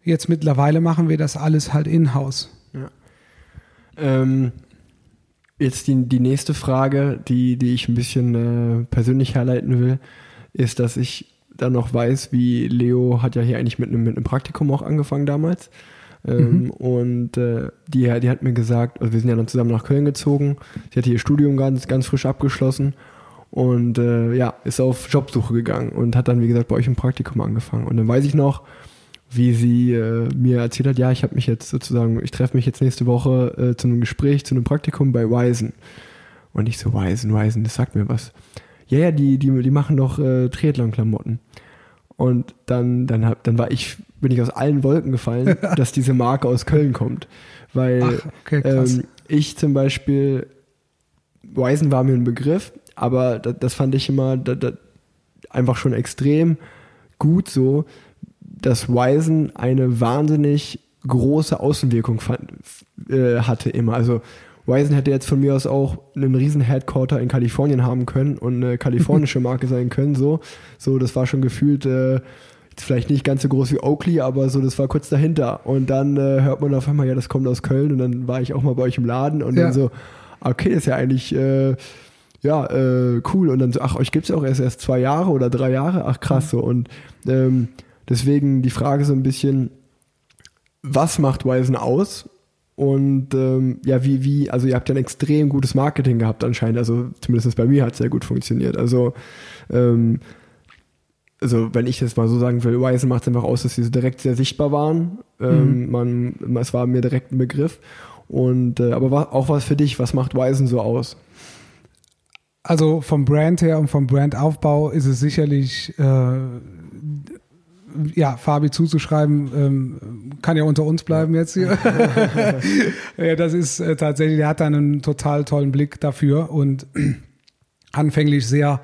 jetzt mittlerweile machen wir das alles halt in-house. Ähm, jetzt die, die nächste Frage, die, die ich ein bisschen äh, persönlich herleiten will, ist, dass ich dann noch weiß, wie Leo hat ja hier eigentlich mit einem, mit einem Praktikum auch angefangen damals. Ähm, Und äh, die, die hat mir gesagt, also wir sind ja dann zusammen nach Köln gezogen. Sie hat ihr Studium ganz, ganz frisch abgeschlossen und äh, ja, ist auf Jobsuche gegangen und hat dann, wie gesagt, bei euch im Praktikum angefangen. Und dann weiß ich noch, wie sie äh, mir erzählt hat, ja, ich habe mich jetzt sozusagen, ich treffe mich jetzt nächste Woche äh, zu einem Gespräch, zu einem Praktikum bei Wisen. Und ich so, Wisen, Wisen, das sagt mir was. Ja, ja, die, die, die machen doch äh, Triathlon-Klamotten. Und dann, dann, hab, dann war ich, bin ich aus allen Wolken gefallen, dass diese Marke aus Köln kommt. Weil Ach, okay, ähm, ich zum Beispiel, Wisen war mir ein Begriff, aber das, das fand ich immer da, da, einfach schon extrem gut so, dass Wisen eine wahnsinnig große Außenwirkung fand, äh, hatte immer. Also Wisen hätte jetzt von mir aus auch einen riesen Headquarter in Kalifornien haben können und eine kalifornische Marke sein können. So, so das war schon gefühlt äh, vielleicht nicht ganz so groß wie Oakley, aber so das war kurz dahinter. Und dann äh, hört man auf einmal, ja, das kommt aus Köln. Und dann war ich auch mal bei euch im Laden und Ja. dann so, okay, ist ja eigentlich äh, ja äh, cool. Und dann so, ach, euch gibt's ja auch erst erst zwei Jahre oder drei Jahre. Ach krass so. Und ähm, deswegen die Frage so ein bisschen, was macht Wisen aus? Und ähm, ja, wie, wie, also ihr habt ja ein extrem gutes Marketing gehabt anscheinend, also zumindest bei mir hat es sehr gut funktioniert. Also, ähm, also wenn ich jetzt mal so sagen will, Wisen macht es einfach aus, dass sie so direkt sehr sichtbar waren. Ähm, man, es war mir direkt ein Begriff. Und äh, aber auch was für dich, was macht Wisen so aus? Also vom Brand her und vom Brandaufbau ist es sicherlich, äh, ja, Fabi zuzuschreiben, ähm, kann ja unter uns bleiben jetzt hier. ja, das ist äh, tatsächlich, der hat da einen total tollen Blick dafür und anfänglich sehr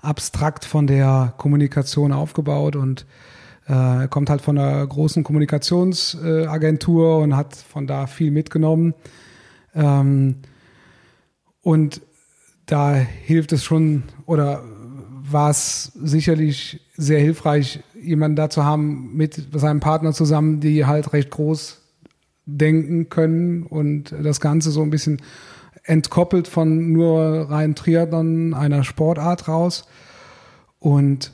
abstrakt von der Kommunikation aufgebaut und äh, er kommt halt von einer großen Kommunikationsagentur und hat von da viel mitgenommen. Ähm, und da hilft es schon oder war es sicherlich sehr hilfreich, jemanden da zu haben mit seinem Partner zusammen, die halt recht groß denken können und das Ganze so ein bisschen entkoppelt von nur rein Triathlon einer Sportart raus. Und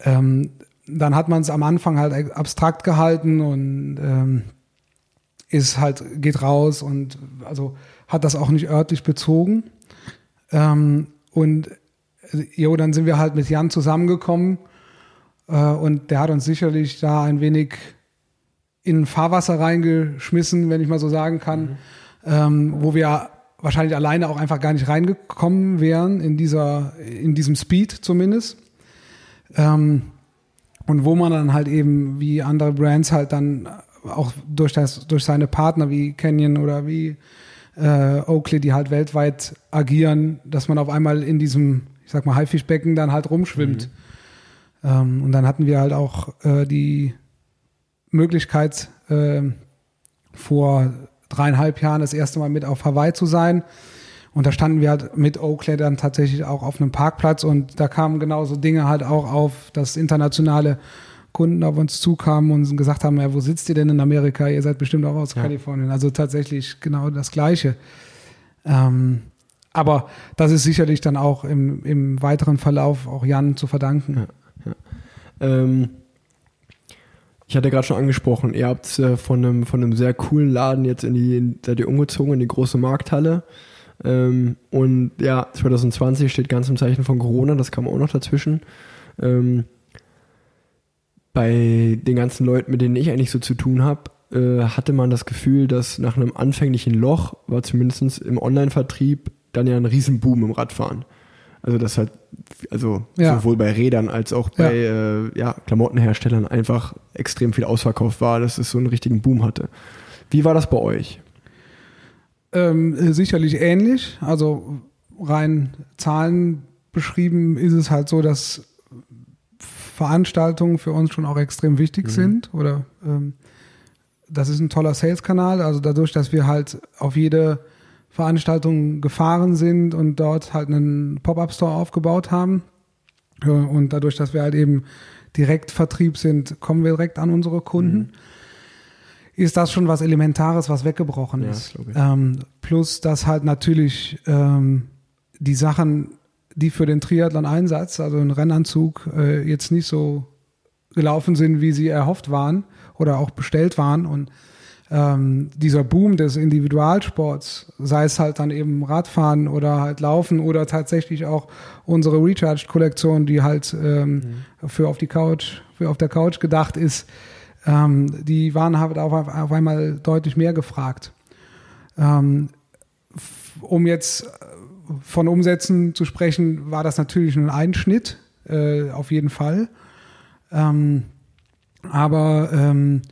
ähm, dann hat man es am Anfang halt abstrakt gehalten und ähm, ist halt, geht raus und also hat das auch nicht örtlich bezogen. Ähm, und äh, jo, dann sind wir halt mit Jan zusammengekommen und der hat uns sicherlich da ein wenig in Fahrwasser reingeschmissen, wenn ich mal so sagen kann, mhm. ähm, wo wir wahrscheinlich alleine auch einfach gar nicht reingekommen wären in dieser, in diesem Speed zumindest. Ähm, und wo man dann halt eben wie andere Brands halt dann auch durch das, durch seine Partner wie Canyon oder wie äh, Oakley, die halt weltweit agieren, dass man auf einmal in diesem, ich sag mal, Haifischbecken dann halt rumschwimmt. Mhm. Ähm, und dann hatten wir halt auch äh, die Möglichkeit, äh, vor dreieinhalb Jahren das erste Mal mit auf Hawaii zu sein. Und da standen wir halt mit Oakley dann tatsächlich auch auf einem Parkplatz und da kamen genauso Dinge halt auch auf, dass internationale Kunden auf uns zukamen und gesagt haben, ja, wo sitzt ihr denn in Amerika? Ihr seid bestimmt auch aus ja. Kalifornien. Also tatsächlich genau das Gleiche. Ähm, aber das ist sicherlich dann auch im, im weiteren Verlauf auch Jan zu verdanken. Ja, Ähm, ich hatte gerade schon angesprochen, ihr habt äh, von, einem, von einem sehr coolen Laden jetzt in die, in, seid ihr umgezogen in die große Markthalle. Ähm, und ja, 2020 steht ganz im Zeichen von Corona, das kam auch noch dazwischen. Ähm, bei den ganzen Leuten, mit denen ich eigentlich so zu tun habe, äh, hatte man das Gefühl, dass nach einem anfänglichen Loch war zumindest im Online-Vertrieb dann ja ein Riesenboom im Radfahren. Also das hat, also ja. sowohl bei Rädern als auch bei ja. Äh, ja, Klamottenherstellern einfach extrem viel ausverkauft war, dass es so einen richtigen Boom hatte. Wie war das bei euch? Ähm, sicherlich ähnlich. Also rein Zahlen beschrieben ist es halt so, dass Veranstaltungen für uns schon auch extrem wichtig mhm. sind. Oder ähm, das ist ein toller Sales-Kanal. Also dadurch, dass wir halt auf jede Veranstaltungen gefahren sind und dort halt einen Pop-up-Store aufgebaut haben. Und dadurch, dass wir halt eben direkt Vertrieb sind, kommen wir direkt an unsere Kunden. Mhm. Ist das schon was Elementares, was weggebrochen ja, ist. Ähm, plus, dass halt natürlich ähm, die Sachen, die für den Triathlon-Einsatz, also ein Rennanzug, äh, jetzt nicht so gelaufen sind, wie sie erhofft waren oder auch bestellt waren. Und ähm, dieser Boom des Individualsports, sei es halt dann eben Radfahren oder halt Laufen oder tatsächlich auch unsere Recharged-Kollektion, die halt ähm, mhm. für auf die Couch, für auf der Couch gedacht ist, ähm, die waren halt auf, auf, einmal deutlich mehr gefragt. Ähm, um jetzt von Umsätzen zu sprechen, war das natürlich ein Einschnitt, äh, auf jeden Fall. Ähm, aber ähm,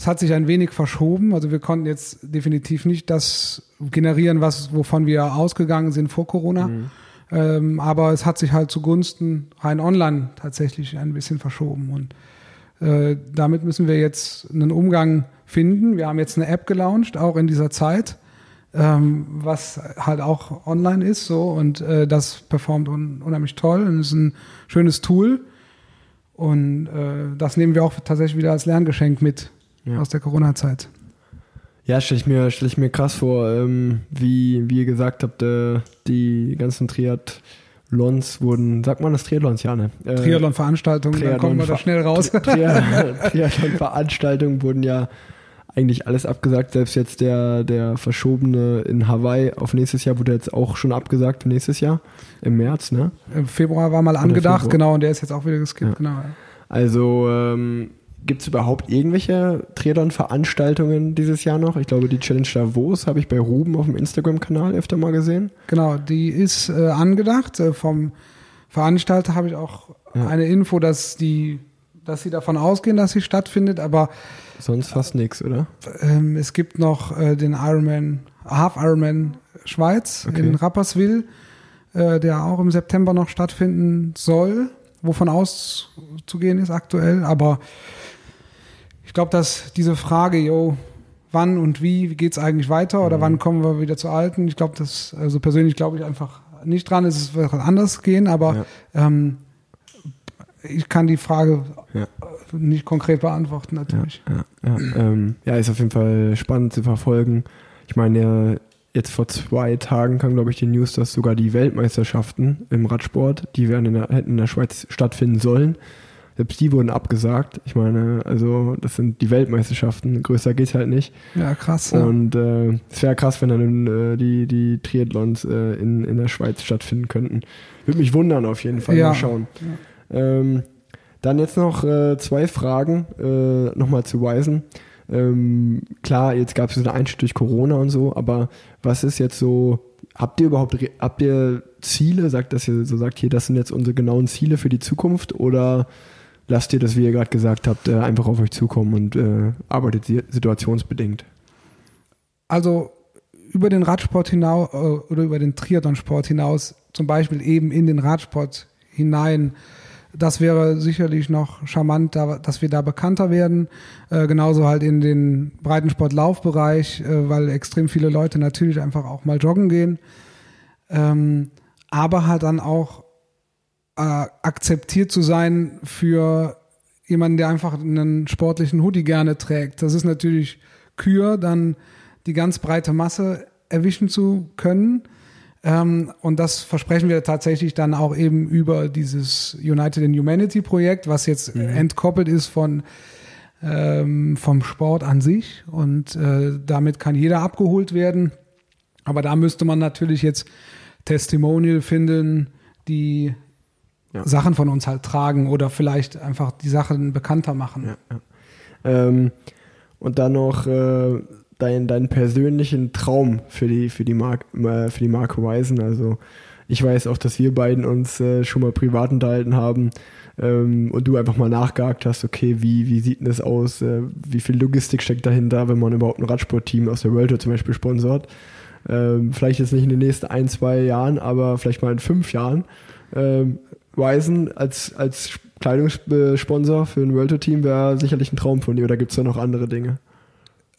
es hat sich ein wenig verschoben. Also wir konnten jetzt definitiv nicht das generieren, was, wovon wir ausgegangen sind vor Corona. Mhm. Ähm, aber es hat sich halt zugunsten rein online tatsächlich ein bisschen verschoben. Und äh, damit müssen wir jetzt einen Umgang finden. Wir haben jetzt eine App gelauncht, auch in dieser Zeit, ähm, was halt auch online ist. So und äh, das performt un unheimlich toll und ist ein schönes Tool. Und äh, das nehmen wir auch tatsächlich wieder als Lerngeschenk mit ja. aus der Corona-Zeit. Ja, stelle ich, mir, stell ich mir krass vor, ähm, wie, wie ihr gesagt habt, äh, die ganzen Triathlons wurden, sagt man das Triathlons, ja, ne? Äh, Triathlon-Veranstaltungen, Triathlon dann kommen wir da schnell raus. Triathlon-Veranstaltungen wurden ja eigentlich alles abgesagt, selbst jetzt der, der verschobene in Hawaii auf nächstes Jahr wurde jetzt auch schon abgesagt nächstes Jahr, im März, ne? Im Februar war mal angedacht, genau, und der ist jetzt auch wieder geskippt, ja. genau. Also, ähm, Gibt es überhaupt irgendwelche Triathlon-Veranstaltungen dieses Jahr noch? Ich glaube, die Challenge Davos habe ich bei Ruben auf dem Instagram-Kanal öfter mal gesehen. Genau, die ist äh, angedacht. Äh, vom Veranstalter habe ich auch ja. eine Info, dass die, dass sie davon ausgehen, dass sie stattfindet, aber sonst fast nichts, oder? Ähm, es gibt noch äh, den Ironman, Half Ironman Schweiz okay. in Rapperswil, äh, der auch im September noch stattfinden soll, wovon auszugehen ist aktuell, aber ich glaube, dass diese Frage, yo, wann und wie, wie geht es eigentlich weiter oder mhm. wann kommen wir wieder zu Alten? Ich glaube, das, also persönlich glaube ich einfach nicht dran, es wird anders gehen, aber ja. ähm, ich kann die Frage ja. nicht konkret beantworten, natürlich. Ja, ja, ähm, ja, ist auf jeden Fall spannend zu verfolgen. Ich meine, jetzt vor zwei Tagen kam, glaube ich, die News, dass sogar die Weltmeisterschaften im Radsport, die werden in der, hätten in der Schweiz stattfinden sollen, selbst die wurden abgesagt. Ich meine, also das sind die Weltmeisterschaften, größer geht's halt nicht. Ja, krass. Ja. Und äh, es wäre krass, wenn dann äh, die, die Triathlons äh, in, in der Schweiz stattfinden könnten. Würde mich wundern auf jeden Fall. Ja. Mal schauen. Ähm, dann jetzt noch äh, zwei Fragen äh, nochmal zu Wisen. Ähm, klar, jetzt gab es so einen Einschnitt durch Corona und so, aber was ist jetzt so, habt ihr überhaupt, habt ihr Ziele, sagt, dass ihr so sagt, hier, das sind jetzt unsere genauen Ziele für die Zukunft oder lasst ihr das, wie ihr gerade gesagt habt, äh, einfach auf euch zukommen und äh, arbeitet si- situationsbedingt? Also über den Radsport hinaus äh, oder über den Triathlonsport hinaus, zum Beispiel eben in den Radsport hinein, das wäre sicherlich noch charmant, da, dass wir da bekannter werden. Äh, genauso halt in den Breitensport-Laufbereich, äh, weil extrem viele Leute natürlich einfach auch mal joggen gehen. Ähm, aber halt dann auch äh, akzeptiert zu sein für jemanden, der einfach einen sportlichen Hoodie gerne trägt. Das ist natürlich Kür, dann die ganz breite Masse erwischen zu können. Ähm, und das versprechen wir tatsächlich dann auch eben über dieses United in Humanity Projekt, was jetzt entkoppelt ist von ähm, vom Sport an sich und äh, damit kann jeder abgeholt werden. Aber da müsste man natürlich jetzt Testimonial finden, die Ja. Sachen von uns halt tragen oder vielleicht einfach die Sachen bekannter machen. Ähm, und dann noch äh, dein, deinen persönlichen Traum für die, für die, Mark, äh, für die Marke Wisen. Also ich weiß auch, dass wir beiden uns äh, schon mal privat unterhalten haben ähm, und du einfach mal nachgehakt hast, okay, wie, wie sieht denn das aus? Äh, wie viel Logistik steckt dahinter, wenn man überhaupt ein Radsportteam aus der World Tour zum Beispiel sponsort? Ähm, vielleicht jetzt nicht in den nächsten ein, zwei Jahren, aber vielleicht mal in fünf Jahren. Ähm, Wisen als, als Kleidungssponsor für ein World Team wäre sicherlich ein Traum von dir oder gibt es da noch andere Dinge?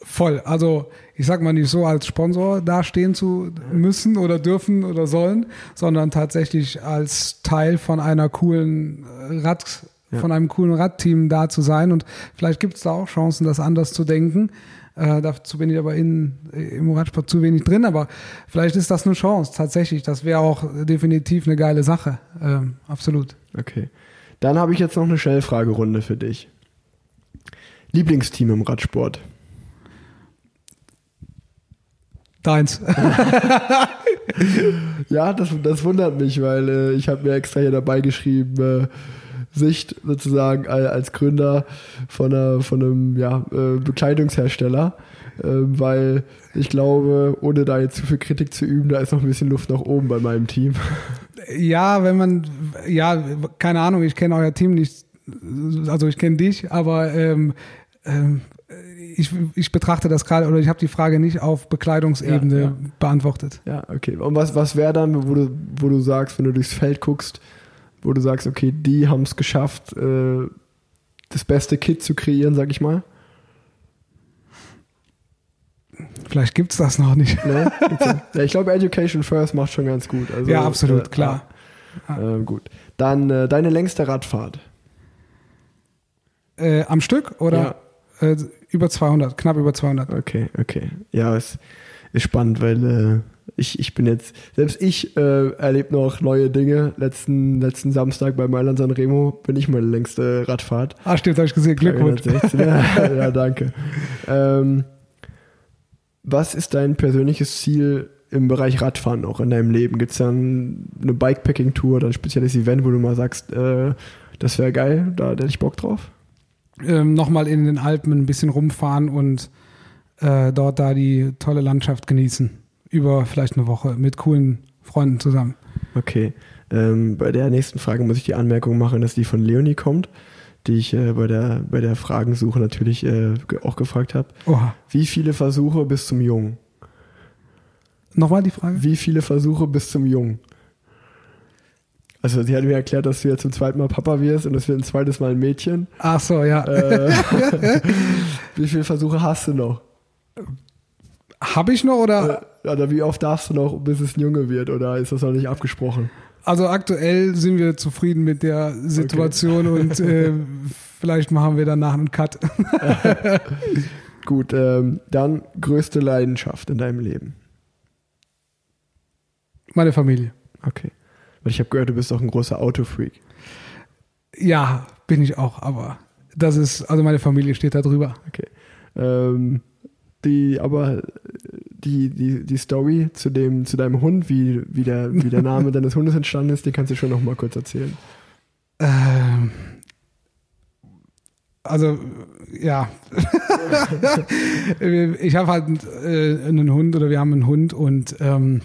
Voll. Also ich sag mal nicht so als Sponsor dastehen zu müssen oder dürfen oder sollen, sondern tatsächlich als Teil von einer coolen Rad, Ja. von einem coolen Radteam da zu sein. Und vielleicht gibt es da auch Chancen, das anders zu denken. Äh, dazu bin ich aber in, im Radsport zu wenig drin, aber vielleicht ist das eine Chance, tatsächlich. Das wäre auch definitiv eine geile Sache. Ähm, absolut. Okay. Dann habe ich jetzt noch eine Schnellfragerunde für dich. Lieblingsteam im Radsport? Deins. Ja, das, das wundert mich, weil äh, ich habe mir extra hier dabei geschrieben, äh, Sicht sozusagen al- als Gründer von, einer, von einem ja, äh, Bekleidungshersteller, äh, weil ich glaube, ohne da jetzt zu viel Kritik zu üben, da ist noch ein bisschen Luft nach oben bei meinem Team. Ja, wenn man, ja, keine Ahnung, ich kenne euer Team nicht, also ich kenne dich, aber ähm, ähm, ich, ich betrachte das gerade, oder ich habe die Frage nicht auf Bekleidungsebene Ja, ja. beantwortet. Ja, okay. Und was, was wäre dann, wo du, wo du sagst, wenn du durchs Feld guckst, wo du sagst, okay, die haben es geschafft, äh, das beste Kit zu kreieren, sag ich mal? Vielleicht gibt's das noch nicht. Ne? Gibt's ja. ja, ich glaube, Education First macht schon ganz gut. Also, ja, absolut, äh, klar. Äh, gut. Dann äh, deine längste Radfahrt. Äh, am Stück oder äh, über 200, knapp über 200. Okay, okay. Ja, es ist spannend, weil äh, ich, ich bin jetzt, selbst ich äh, erlebe noch neue Dinge. Letzten, letzten Samstag bei Mailand San Remo bin ich meine längste Radfahrt. Ah, stimmt, habe ich gesehen. Glückwunsch. 316. Ja, ja, danke. Ähm, was ist dein persönliches Ziel im Bereich Radfahren noch in deinem Leben? Gibt es dann eine Bikepacking-Tour oder ein spezielles Event, wo du mal sagst, äh, das wäre geil, da hätte ich Bock drauf? Ähm, Nochmal in den Alpen ein bisschen rumfahren und äh, dort da die tolle Landschaft genießen. Über vielleicht eine Woche mit coolen Freunden zusammen. Okay. Ähm, bei der nächsten Frage muss ich die Anmerkung machen, dass die von Leonie kommt, die ich äh, bei, der, bei der Fragensuche natürlich äh, auch gefragt habe. Wie viele Versuche bis zum Jungen? Nochmal die Frage? Wie viele Versuche bis zum Jungen? Also sie hat mir erklärt, dass du jetzt zum zweiten Mal Papa wirst und das wird ein zweites Mal ein Mädchen. Ach so, ja. Äh, wie viele Versuche hast du noch? Habe ich noch oder? Oder wie oft darfst du noch, bis es ein Junge wird? Oder ist das noch nicht abgesprochen? Also aktuell sind wir zufrieden mit der Situation und äh, vielleicht machen wir danach einen Cut. Gut, ähm, dann größte Leidenschaft in deinem Leben. Meine Familie. Okay. Weil ich habe gehört, du bist auch ein großer Autofreak. Ja, bin ich auch, aber das ist, also meine Familie steht da drüber. Okay. Ähm, die, aber die, die, die Story zu dem, zu deinem Hund, wie, wie der, wie der Name deines Hundes entstanden ist, die kannst du schon noch mal kurz erzählen. Ähm, also, ja. ich habe halt äh, einen Hund oder wir haben einen Hund und ähm,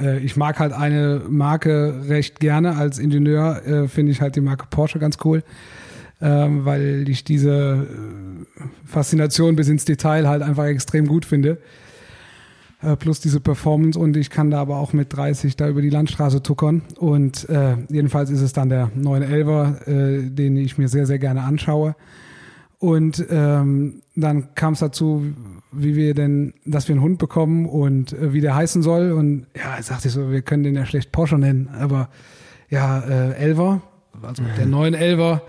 äh, ich mag halt eine Marke recht gerne. Als Ingenieur äh, finde ich halt die Marke Porsche ganz cool, ähm, weil ich diese äh, Faszination bis ins Detail halt einfach extrem gut finde. Äh, plus diese Performance und ich kann da aber auch mit 30 da über die Landstraße tuckern. Und äh, jedenfalls ist es dann der 911er, äh, den ich mir sehr, sehr gerne anschaue. Und ähm, dann kam es dazu, wie wir denn, dass wir einen Hund bekommen und äh, wie der heißen soll. Und ja, sagte ich so, wir können den ja schlecht Porsche nennen, aber ja, äh, Elver, also der neuen Elver,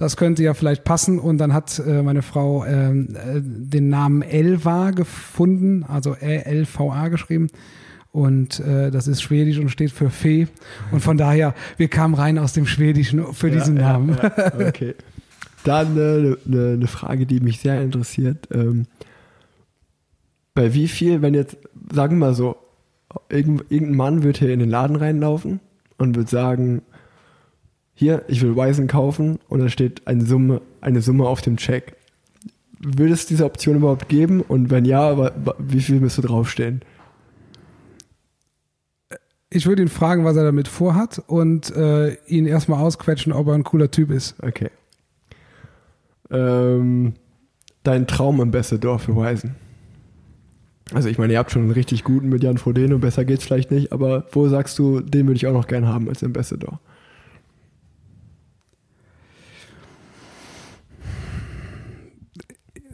das könnte ja vielleicht passen. Und dann hat äh, meine Frau ähm, äh, den Namen Elva gefunden, also E-L-V-A geschrieben. Und äh, das ist Schwedisch und steht für Fee. Und von daher, wir kamen rein aus dem Schwedischen für diesen ja, Namen. Ja, okay. Dann eine äh, ne, ne Frage, die mich sehr interessiert. Ähm, bei wie viel, wenn jetzt, sagen wir mal so, irgendein Mann wird hier in den Laden reinlaufen und wird sagen, hier, ich will Wisen kaufen und da steht eine Summe, eine Summe auf dem Check. Würde es diese Option überhaupt geben? Und wenn ja, wie viel müsste draufstehen? Ich würde ihn fragen, was er damit vorhat und äh, ihn erstmal ausquetschen, ob er ein cooler Typ ist. Okay. Ähm, dein Traumambassador für Wisen? Also ich meine, ihr habt schon einen richtig guten mit Jan Frodeno, besser geht's vielleicht nicht, aber wo sagst du, den würde ich auch noch gerne haben als Ambassador?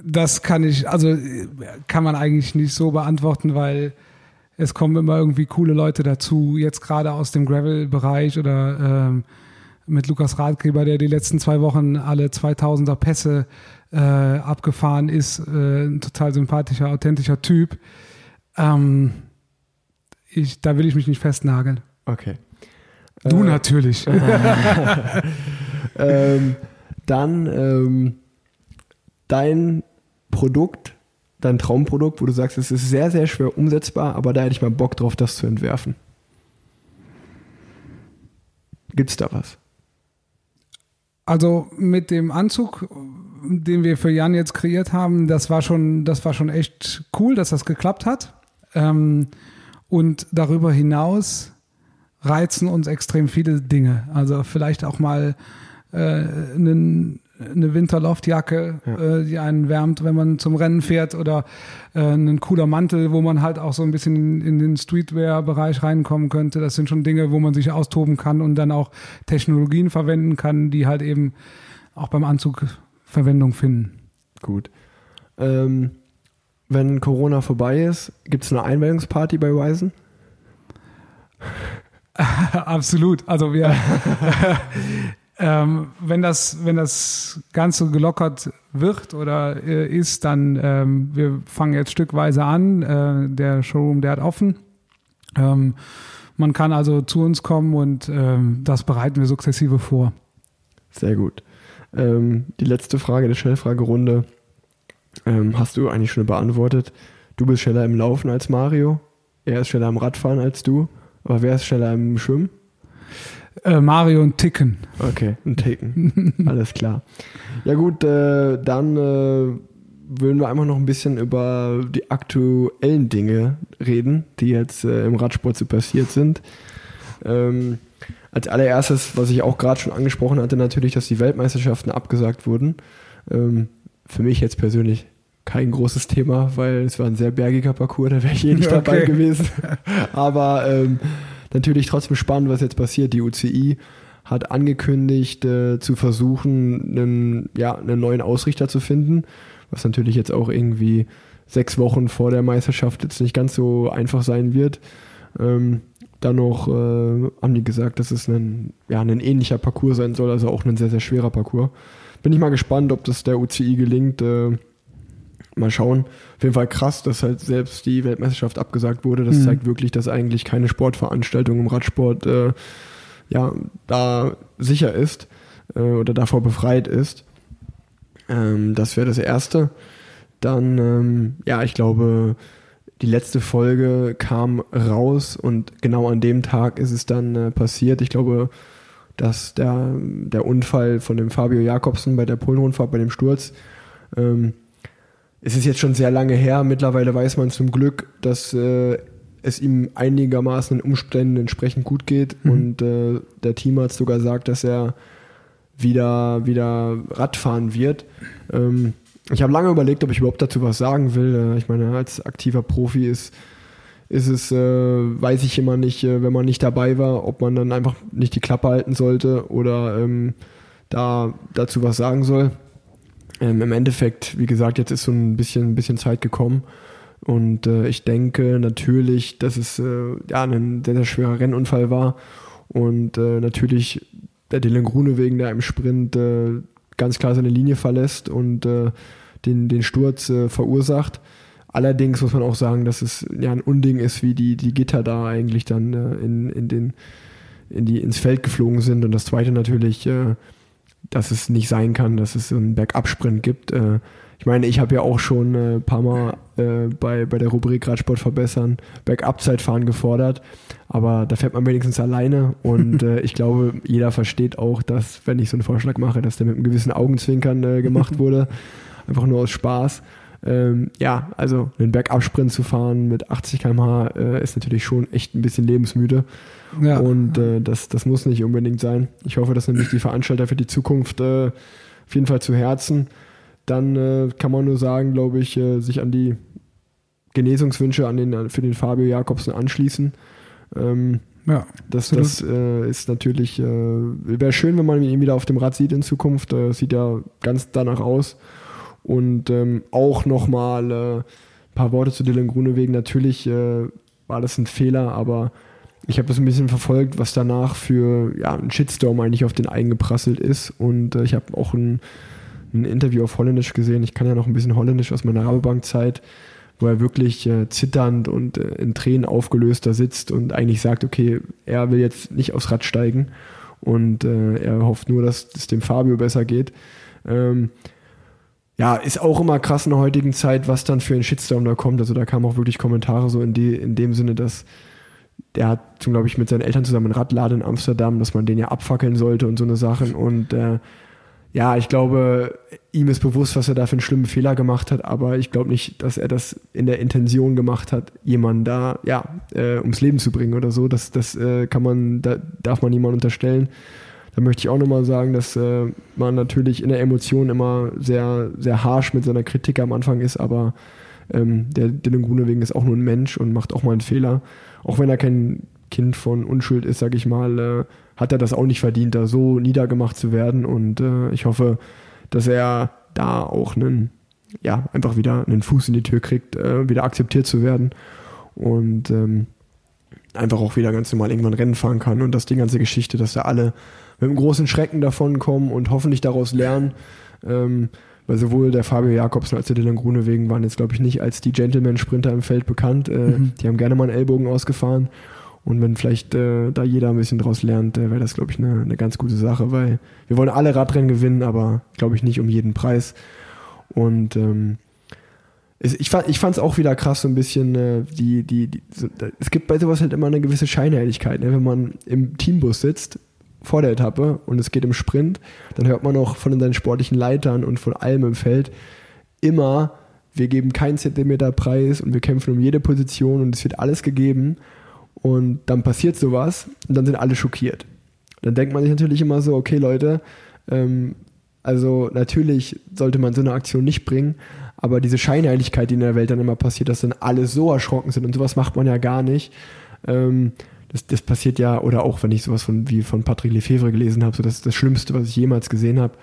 Das kann ich, also kann man eigentlich nicht so beantworten, weil es kommen immer irgendwie coole Leute dazu, jetzt gerade aus dem Gravel-Bereich oder ähm, mit Lukas Radgeber, der die letzten zwei Wochen alle 2000er Pässe äh, abgefahren ist, äh, ein total sympathischer, authentischer Typ. Ähm, ich, da will ich mich nicht festnageln. Okay. Du äh, natürlich. ähm, dann ähm, dein Produkt, dein Traumprodukt, wo du sagst, es ist sehr, sehr schwer umsetzbar, aber da hätte ich mal Bock drauf, das zu entwerfen? Gibt es da was? Also mit dem Anzug, den wir für Jan jetzt kreiert haben, das war schon, das war schon echt cool, dass das geklappt hat. Ähm, und darüber hinaus reizen uns extrem viele Dinge. Also vielleicht auch mal äh, einen eine Winterloftjacke, ja. äh, die einen wärmt, wenn man zum Rennen fährt oder äh, ein cooler Mantel, wo man halt auch so ein bisschen in, in den Streetwear-Bereich reinkommen könnte. Das sind schon Dinge, wo man sich austoben kann und dann auch Technologien verwenden kann, die halt eben auch beim Anzug Verwendung finden. Gut. Ähm, wenn Corona vorbei ist, gibt es eine Einweihungsparty bei Ryzen? Absolut. Also wir Ähm, wenn das, wenn das Ganze gelockert wird oder äh, ist, dann ähm, wir fangen jetzt stückweise an. Äh, der Showroom, der hat offen. Ähm, man kann also zu uns kommen und ähm, das bereiten wir sukzessive vor. Sehr gut. Ähm, die letzte Frage der Schnellfragerunde ähm, hast du eigentlich schon beantwortet. Du bist schneller im Laufen als Mario. Er ist schneller im Radfahren als du. Aber wer ist schneller im Schwimmen? Äh, Mario und Ticken. Okay, ein Ticken. Alles klar. Ja gut, äh, dann äh, würden wir einfach noch ein bisschen über die aktuellen Dinge reden, die jetzt äh, im Radsport so passiert sind. Ähm, als allererstes, was ich auch gerade schon angesprochen hatte, natürlich, dass die Weltmeisterschaften abgesagt wurden. Ähm, für mich jetzt persönlich kein großes Thema, weil es war ein sehr bergiger Parcours, da wäre ich eh nicht okay. dabei gewesen. Aber ähm, natürlich trotzdem spannend, was jetzt passiert. Die UCI hat angekündigt, äh, zu versuchen, einen, ja, einen neuen Ausrichter zu finden, was natürlich jetzt auch irgendwie sechs Wochen vor der Meisterschaft jetzt nicht ganz so einfach sein wird. Ähm, dann noch äh, haben die gesagt, dass es ein, ja, ein ähnlicher Parcours sein soll, also auch ein sehr, sehr schwerer Parcours. Bin ich mal gespannt, ob das der UCI gelingt. Äh, mal schauen. Auf jeden Fall krass, dass halt selbst die Weltmeisterschaft abgesagt wurde. Das mhm. zeigt wirklich, dass eigentlich keine Sportveranstaltung im Radsport äh, ja, da sicher ist. äh, oder davor befreit ist. Ähm, das wäre das Erste. Dann, ähm, ja, ich glaube, die letzte Folge kam raus und genau an dem Tag ist es dann äh, passiert. Ich glaube, dass der, der Unfall von dem Fabio Jakobsen bei der Polenrundfahrt, bei dem Sturz, ähm, es ist jetzt schon sehr lange her. Mittlerweile weiß man zum Glück, dass äh, es ihm einigermaßen den Umständen entsprechend gut geht. Mhm. Und äh, der Teamarzt sogar sagt, dass er wieder, wieder Radfahren wird. Ähm, ich habe lange überlegt, ob ich überhaupt dazu was sagen will. Äh, ich meine, als aktiver Profi ist, ist es, äh, weiß ich immer nicht, äh, wenn man nicht dabei war, ob man dann einfach nicht die Klappe halten sollte oder ähm, da dazu was sagen soll. Ähm, Im Endeffekt, wie gesagt, jetzt ist so ein bisschen, ein bisschen Zeit gekommen. Und äh, ich denke natürlich, dass es äh, ja, ein sehr, sehr schwerer Rennunfall war. Und äh, natürlich der Dylan Grunewegen, der im Sprint äh, ganz klar seine Linie verlässt und äh, den, den Sturz äh, verursacht. Allerdings muss man auch sagen, dass es ja ein Unding ist, wie die, die Gitter da eigentlich dann in, in, den, in die, ins Feld geflogen sind. Und das zweite natürlich, dass es nicht sein kann, dass es so einen Bergabsprint gibt. Äh, ich meine, ich habe ja auch schon ein äh, paar Mal äh, bei, bei der Rubrik Radsport verbessern Bergabzeitfahren gefordert, aber da fährt man wenigstens alleine und ich glaube, jeder versteht auch, dass, wenn ich so einen Vorschlag mache, dass der mit einem gewissen Augenzwinkern gemacht wurde, einfach nur aus Spaß. Ähm, ja, also einen Bergabsprint zu fahren mit 80 km/h äh, ist natürlich schon echt ein bisschen lebensmüde. Ja. Und äh, das, das muss nicht unbedingt sein. Ich hoffe, dass nämlich die Veranstalter für die Zukunft äh, auf jeden Fall zu Herzen. Dann äh, kann man nur sagen, glaube ich, äh, sich an die Genesungswünsche an den, für den Fabio Jakobsen anschließen. Ähm, ja, das, das äh, ist natürlich, äh, wäre schön, wenn man ihn wieder auf dem Rad sieht in Zukunft. Äh, sieht ja ganz danach aus. Und ähm, auch nochmal äh, ein paar Worte zu Dylan Grunewegen. Natürlich äh, war das ein Fehler, aber ich habe das ein bisschen verfolgt, was danach für ja, ein Shitstorm eigentlich auf den eingeprasselt ist. Und äh, ich habe auch ein, ein, Interview auf Holländisch gesehen. Ich kann ja noch ein bisschen Holländisch aus meiner Rabobank-Zeit, wo er wirklich äh, zitternd und äh, in Tränen aufgelöst da sitzt und eigentlich sagt, okay, er will jetzt nicht aufs Rad steigen und äh, er hofft nur, dass es dem Fabio besser geht. Ähm, ja, ist auch immer krass in der heutigen Zeit, was dann für ein Shitstorm da kommt. Also da kamen auch wirklich Kommentare so in, die, in dem Sinne, dass der hat, glaube ich, mit seinen Eltern zusammen einen Radladen in Amsterdam, dass man den ja abfackeln sollte und so eine Sachen. Und äh, ja, ich glaube, ihm ist bewusst, was er da für einen schlimmen Fehler gemacht hat, aber ich glaube nicht, dass er das in der Intention gemacht hat, jemanden da ja äh, ums Leben zu bringen oder so. Das, das äh, kann man, da darf man niemand unterstellen. Da möchte ich auch nochmal sagen, dass äh, man natürlich in der Emotion immer sehr, sehr harsh mit seiner Kritik am Anfang ist, aber ähm, der Dylan Grunewegen ist auch nur ein Mensch und macht auch mal einen Fehler auch wenn er kein Kind von Unschuld ist, sage ich mal, äh, hat er das auch nicht verdient, da so niedergemacht zu werden. Und äh, ich hoffe, dass er da auch einen, ja, einfach wieder einen Fuß in die Tür kriegt, äh, wieder akzeptiert zu werden und ähm, einfach auch wieder ganz normal irgendwann Rennen fahren kann. Und dass die ganze Geschichte, dass da alle mit einem großen Schrecken davon kommen und hoffentlich daraus lernen. Ähm, weil sowohl der Fabio Jakobsen als der Dylan Grunewegen waren jetzt, glaube ich, nicht als die Gentleman-Sprinter im Feld bekannt. Äh, mhm. Die haben gerne mal einen Ellbogen ausgefahren. Und wenn vielleicht äh, da jeder ein bisschen draus lernt, äh, wäre das, glaube ich, eine, eine ganz gute Sache, weil wir wollen alle Radrennen gewinnen, aber glaube ich nicht um jeden Preis. Und ähm, ich fand ich es auch wieder krass, so ein bisschen, äh, die, die, die so, es gibt bei sowas halt immer eine gewisse Scheinheiligkeit. Ne? Wenn man im Teambus sitzt, vor der Etappe und es geht im Sprint, dann hört man auch von seinen sportlichen Leitern und von allem im Feld immer, wir geben keinen Zentimeter Preis und wir kämpfen um jede Position und es wird alles gegeben. Und dann passiert sowas und dann sind alle schockiert. Dann denkt man sich natürlich immer so, okay Leute, ähm, also natürlich sollte man so eine Aktion nicht bringen, aber diese Scheinheiligkeit, die in der Welt dann immer passiert, dass dann alle so erschrocken sind und sowas macht man ja gar nicht. Ähm, das, das passiert ja, oder auch wenn ich sowas von wie von Patrick Lefevre gelesen habe, so das ist das Schlimmste, was ich jemals gesehen habe.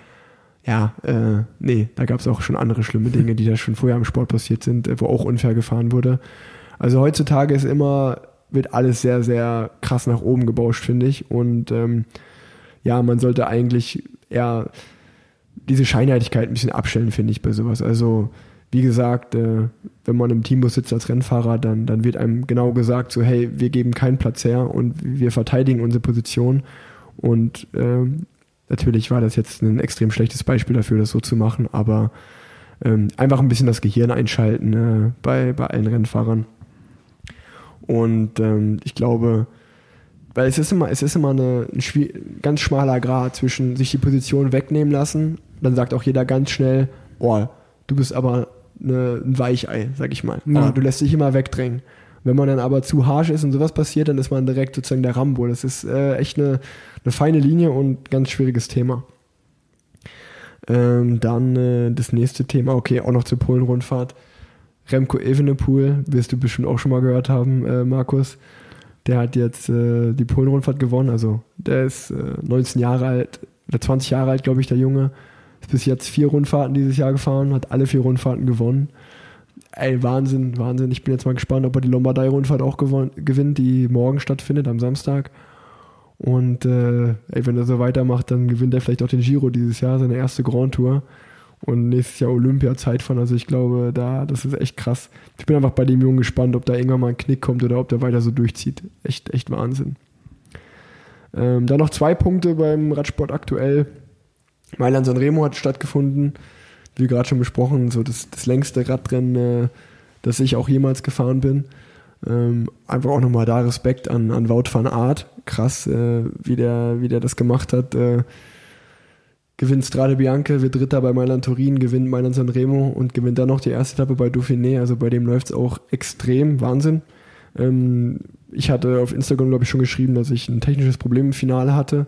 Ja, äh, nee, da gab es auch schon andere schlimme Dinge, die da schon vorher im Sport passiert sind, äh, wo auch unfair gefahren wurde. Also heutzutage ist immer, wird alles sehr, sehr krass nach oben gebauscht, finde ich. Und ähm, ja, man sollte eigentlich eher diese Scheinheiligkeit ein bisschen abstellen, finde ich, bei sowas. Also wie gesagt, äh, wenn man im Teambus sitzt als Rennfahrer, dann, dann wird einem genau gesagt, so hey, wir geben keinen Platz her und wir verteidigen unsere Position. Und äh, natürlich war das jetzt ein extrem schlechtes Beispiel dafür, das so zu machen, aber ähm, einfach ein bisschen das Gehirn einschalten äh, bei, bei allen Rennfahrern. Und ähm, ich glaube, weil es ist immer, es ist immer eine, ein ganz schmaler Grad zwischen sich die Position wegnehmen lassen, dann sagt auch jeder ganz schnell, oh, du bist aber eine, ein Weichei, sag ich mal. Ja. Du lässt dich immer wegdrängen. Wenn man dann aber zu harsch ist und sowas passiert, dann ist man direkt sozusagen der Rambo. Das ist äh, echt eine, eine feine Linie und ganz schwieriges Thema. Ähm, dann äh, das nächste Thema, okay, auch noch zur Polen-Rundfahrt. Remco Evenepoel, wirst du bestimmt auch schon mal gehört haben, äh, Markus. Der hat jetzt äh, die Polen-Rundfahrt gewonnen. Also der ist 19 äh, Jahre alt, oder 20 Jahre alt, glaube ich, der Junge. Ist bis jetzt vier Rundfahrten dieses Jahr gefahren, hat alle vier Rundfahrten gewonnen. Ey, Wahnsinn, Wahnsinn. Ich bin jetzt mal gespannt, ob er die Lombardei-Rundfahrt auch gewinnt, die morgen stattfindet, am Samstag. Und äh, ey, wenn er so weitermacht, dann gewinnt er vielleicht auch den Giro dieses Jahr, seine erste Grand Tour. Und nächstes Jahr Olympia Zeit von. Also ich glaube, da, das ist echt krass. Ich bin einfach bei dem Jungen gespannt, ob da irgendwann mal ein Knick kommt oder ob der weiter so durchzieht. Echt, echt Wahnsinn. Ähm, dann noch zwei Punkte beim Radsport aktuell. Mailand Sanremo hat stattgefunden, wie gerade schon besprochen, so das, das längste Radrennen, äh, das ich auch jemals gefahren bin. Ähm, einfach auch nochmal da Respekt an, an Wout van Aert. Krass, äh, wie, der, wie der das gemacht hat. Äh, gewinnt Strade Bianca, wird Dritter bei Mailand Turin, gewinnt Mailand Sanremo und gewinnt dann noch die erste Etappe bei Dauphiné. Also bei dem läuft es auch extrem. Wahnsinn. Ähm, ich hatte auf Instagram, glaube ich, schon geschrieben, dass ich ein technisches Problem im Finale hatte,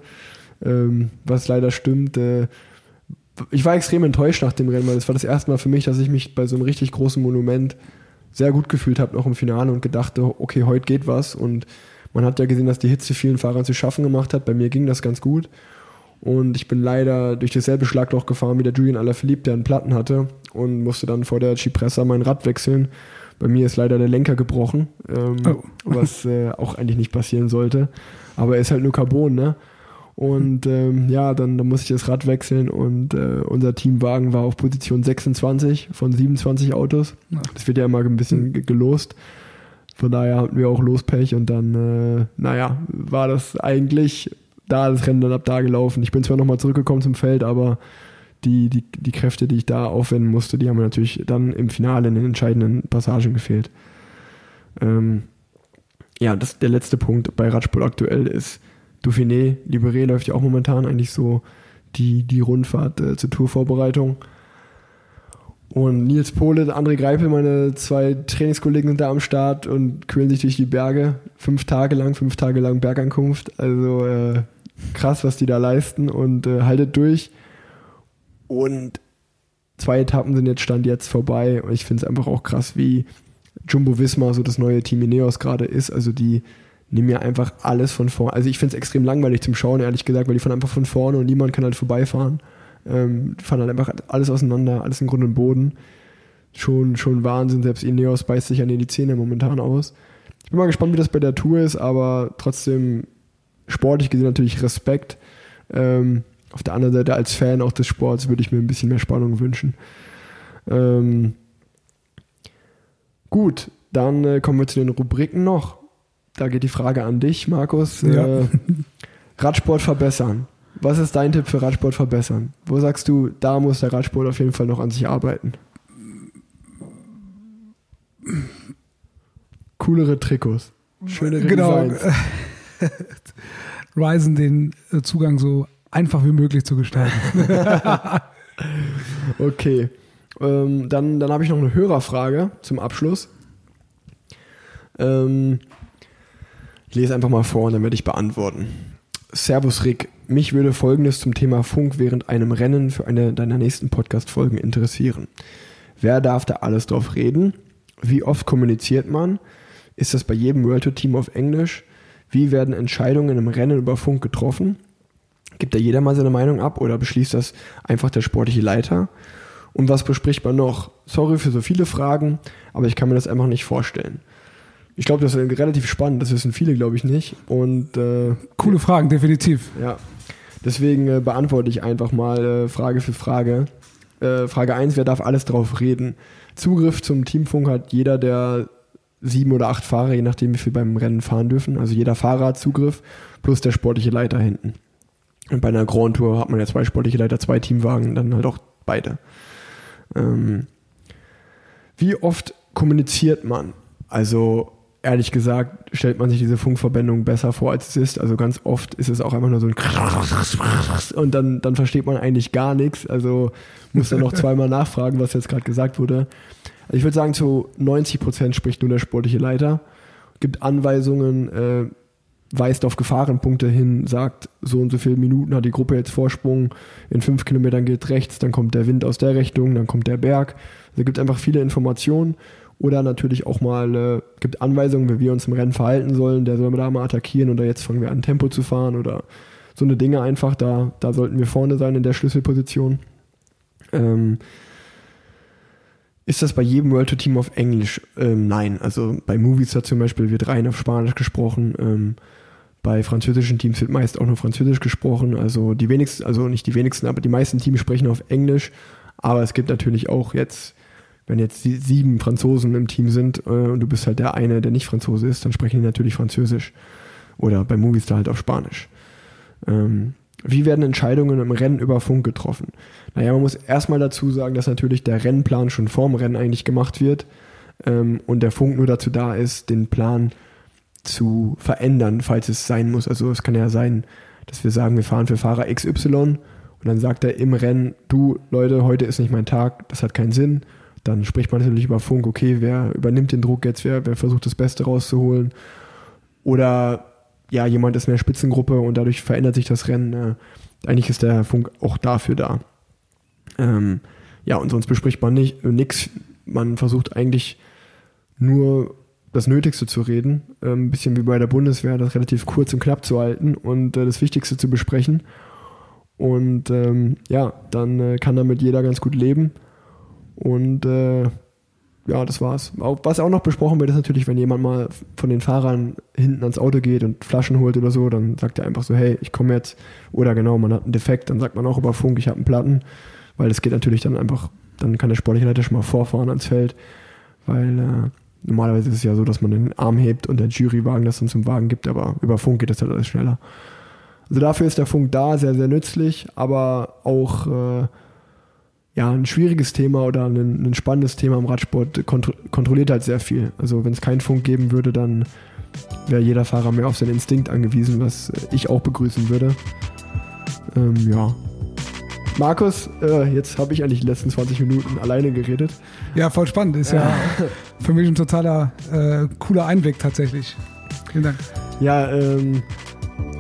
ähm, was leider stimmt. Äh, ich war extrem enttäuscht nach dem Rennen, weil es war das erste Mal für mich, dass ich mich bei so einem richtig großen Monument sehr gut gefühlt habe, noch im Finale und gedacht, okay, heute geht was. Und man hat ja gesehen, dass die Hitze vielen Fahrern zu schaffen gemacht hat. Bei mir ging das ganz gut. Und ich bin leider durch dasselbe Schlagloch gefahren wie der Julian Alaphilippe, der einen Platten hatte und musste dann vor der Cipressa mein Rad wechseln. Bei mir ist leider der Lenker gebrochen, ähm, oh. was äh, auch eigentlich nicht passieren sollte. Aber er ist halt nur Carbon, ne? Und ähm, ja, dann, dann musste ich das Rad wechseln und äh, unser Teamwagen war auf Position 26 von 27 Autos. Das wird ja immer ein bisschen gelost. Von daher hatten wir auch Lospech und dann, äh, naja, war das eigentlich da das Rennen dann ab da gelaufen. Ich bin zwar nochmal zurückgekommen zum Feld, aber die, die, die Kräfte, die ich da aufwenden musste, die haben mir natürlich dann im Finale in den entscheidenden Passagen gefehlt. Ähm, ja, das, der letzte Punkt bei Radsport aktuell ist, Dauphiné, Libéré läuft ja auch momentan eigentlich so die, die Rundfahrt äh, zur Tourvorbereitung. Und Nils Pohle, André Greipel, meine zwei Trainingskollegen sind da am Start und quälen sich durch die Berge. Fünf Tage lang, fünf Tage lang Bergankunft. Also äh, krass, was die da leisten und äh, haltet durch. Und zwei Etappen sind jetzt Stand jetzt vorbei und ich finde es einfach auch krass, wie Jumbo Visma so das neue Team Ineos gerade ist. Also die nehmen ja einfach alles von vorne. Also ich finde es extrem langweilig zum Schauen, ehrlich gesagt, weil die fahren einfach von vorne und niemand kann halt vorbeifahren. Ähm, die fahren halt einfach alles auseinander, alles im Grund und Boden. Schon, schon Wahnsinn, selbst Ineos beißt sich an die Zähne momentan aus. Ich bin mal gespannt, wie das bei der Tour ist, aber trotzdem sportlich gesehen natürlich Respekt. Ähm, auf der anderen Seite als Fan auch des Sports würde ich mir ein bisschen mehr Spannung wünschen. Ähm, gut, dann äh, kommen wir zu den Rubriken noch da geht die Frage an dich, Markus. Ja. Äh, Radsport verbessern. Was ist dein Tipp für Radsport verbessern? Wo sagst du, da muss der Radsport auf jeden Fall noch an sich arbeiten? Coolere Trikots. Schönere genau. Designs. Ryzen den Zugang so einfach wie möglich zu gestalten. okay. Ähm, dann dann habe ich noch eine Hörerfrage zum Abschluss. Ähm, ich lese einfach mal vor und dann werde ich beantworten. Servus Rick, mich würde Folgendes zum Thema Funk während einem Rennen für eine deiner nächsten Podcast-Folgen interessieren. Wer darf da alles drauf reden? Wie oft kommuniziert man? Ist das bei jedem World Tour Team auf Englisch? Wie werden Entscheidungen im Rennen über Funk getroffen? Gibt da jeder mal seine Meinung ab oder beschließt das einfach der sportliche Leiter? Und was bespricht man noch? Sorry für so viele Fragen, aber ich kann mir das einfach nicht vorstellen. Ich glaube, das ist relativ spannend. Das wissen viele, glaube ich, nicht. Und äh, coole Fragen, definitiv. Ja. Deswegen äh, beantworte ich einfach mal äh, Frage für Frage. Äh, Frage 1, wer darf alles drauf reden? Zugriff zum Teamfunk hat jeder der sieben oder acht Fahrer, je nachdem, wie viel beim Rennen fahren dürfen. Also jeder Fahrer hat Zugriff, plus der sportliche Leiter hinten. Und bei einer Grand Tour hat man ja zwei sportliche Leiter, zwei Teamwagen, dann halt auch beide. Ähm, wie oft kommuniziert man? Also ehrlich gesagt stellt man sich diese Funkverbindung besser vor, als es ist. Also ganz oft ist es auch einfach nur so ein und dann, dann versteht man eigentlich gar nichts. Also muss dann noch zweimal nachfragen, was jetzt gerade gesagt wurde. Also ich würde sagen, zu 90 Prozent spricht nur der sportliche Leiter, gibt Anweisungen, äh, weist auf Gefahrenpunkte hin, sagt, so und so viele Minuten hat die Gruppe jetzt Vorsprung, in fünf Kilometern geht rechts, dann kommt der Wind aus der Richtung, dann kommt der Berg. Also gibt einfach viele Informationen oder natürlich auch mal äh, gibt Anweisungen, wie wir uns im Rennen verhalten sollen. Der soll da mal attackieren oder jetzt fangen wir an, Tempo zu fahren oder so eine Dinge einfach. Da, da sollten wir vorne sein in der Schlüsselposition. Ähm, ist das bei jedem World Tour Team auf Englisch? Ähm, nein. Also bei Movies zum Beispiel wird rein auf Spanisch gesprochen. Ähm, bei französischen Teams wird meist auch nur Französisch gesprochen. Also die wenigsten, also nicht die wenigsten, aber die meisten Teams sprechen auf Englisch. Aber es gibt natürlich auch jetzt, wenn jetzt sieben Franzosen im Team sind äh, und du bist halt der eine, der nicht Franzose ist, dann sprechen die natürlich Französisch. Oder bei Movies da halt auf Spanisch. Ähm, wie werden Entscheidungen im Rennen über Funk getroffen? Naja, man muss erstmal dazu sagen, dass natürlich der Rennplan schon vorm Rennen eigentlich gemacht wird ähm, und der Funk nur dazu da ist, den Plan zu verändern, falls es sein muss. Also es kann ja sein, dass wir sagen, wir fahren für Fahrer XY und dann sagt er im Rennen, du Leute, heute ist nicht mein Tag, das hat keinen Sinn. Dann spricht man natürlich über Funk, okay, wer übernimmt den Druck jetzt, wer, wer versucht das Beste rauszuholen. Oder ja, jemand ist in der Spitzengruppe und dadurch verändert sich das Rennen. Äh, eigentlich ist der Funk auch dafür da. Ähm, ja, und sonst bespricht man nicht äh, nichts. Man versucht eigentlich nur das Nötigste zu reden. Äh, ein bisschen wie bei der Bundeswehr, das relativ kurz und knapp zu halten und äh, das Wichtigste zu besprechen. Und ähm, ja, dann äh, kann damit jeder ganz gut leben. Und äh, ja, das war's. Was auch noch besprochen wird, ist natürlich, wenn jemand mal von den Fahrern hinten ans Auto geht und Flaschen holt oder so, dann sagt er einfach so, hey, ich komme jetzt. Oder genau, man hat einen Defekt, dann sagt man auch über Funk, ich habe einen Platten. Weil es geht natürlich dann einfach, dann kann der sportliche Leiter schon mal vorfahren ans Feld. Weil äh, normalerweise ist es ja so, dass man den Arm hebt und der Jurywagen das dann zum Wagen gibt, aber über Funk geht das halt alles schneller. Also dafür ist der Funk da, sehr, sehr nützlich, aber auch äh, ja, ein schwieriges Thema oder ein, ein spannendes Thema im Radsport kontro kontrolliert halt sehr viel. Also wenn es keinen Funk geben würde, dann wäre jeder Fahrer mehr auf seinen Instinkt angewiesen, was ich auch begrüßen würde. Ähm, ja. Markus, äh, jetzt habe ich eigentlich die letzten 20 Minuten alleine geredet. Ja, voll spannend. Ist ja, ja für mich ein totaler äh, cooler Einblick tatsächlich. Vielen Dank. Ja, ähm,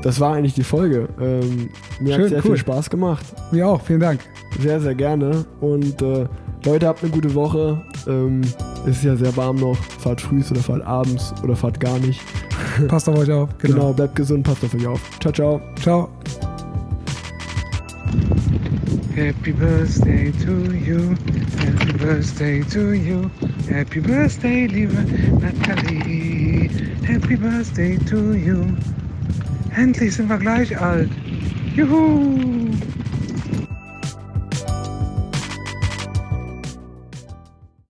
das war eigentlich die Folge. Ähm, mir hat sehr cool. viel Spaß gemacht. Mir auch, vielen Dank. Sehr, sehr gerne. Und äh, Leute, habt eine gute Woche. Ähm, es ist ja sehr warm noch. Fahrt früh oder fahrt abends oder fahrt gar nicht. Passt auf euch auf. Genau. genau, bleibt gesund, passt auf euch auf. Ciao, ciao. Ciao. Happy birthday to you, happy birthday to you, happy birthday, liebe Nathalie, happy birthday to you. Endlich sind wir gleich alt. Juhu!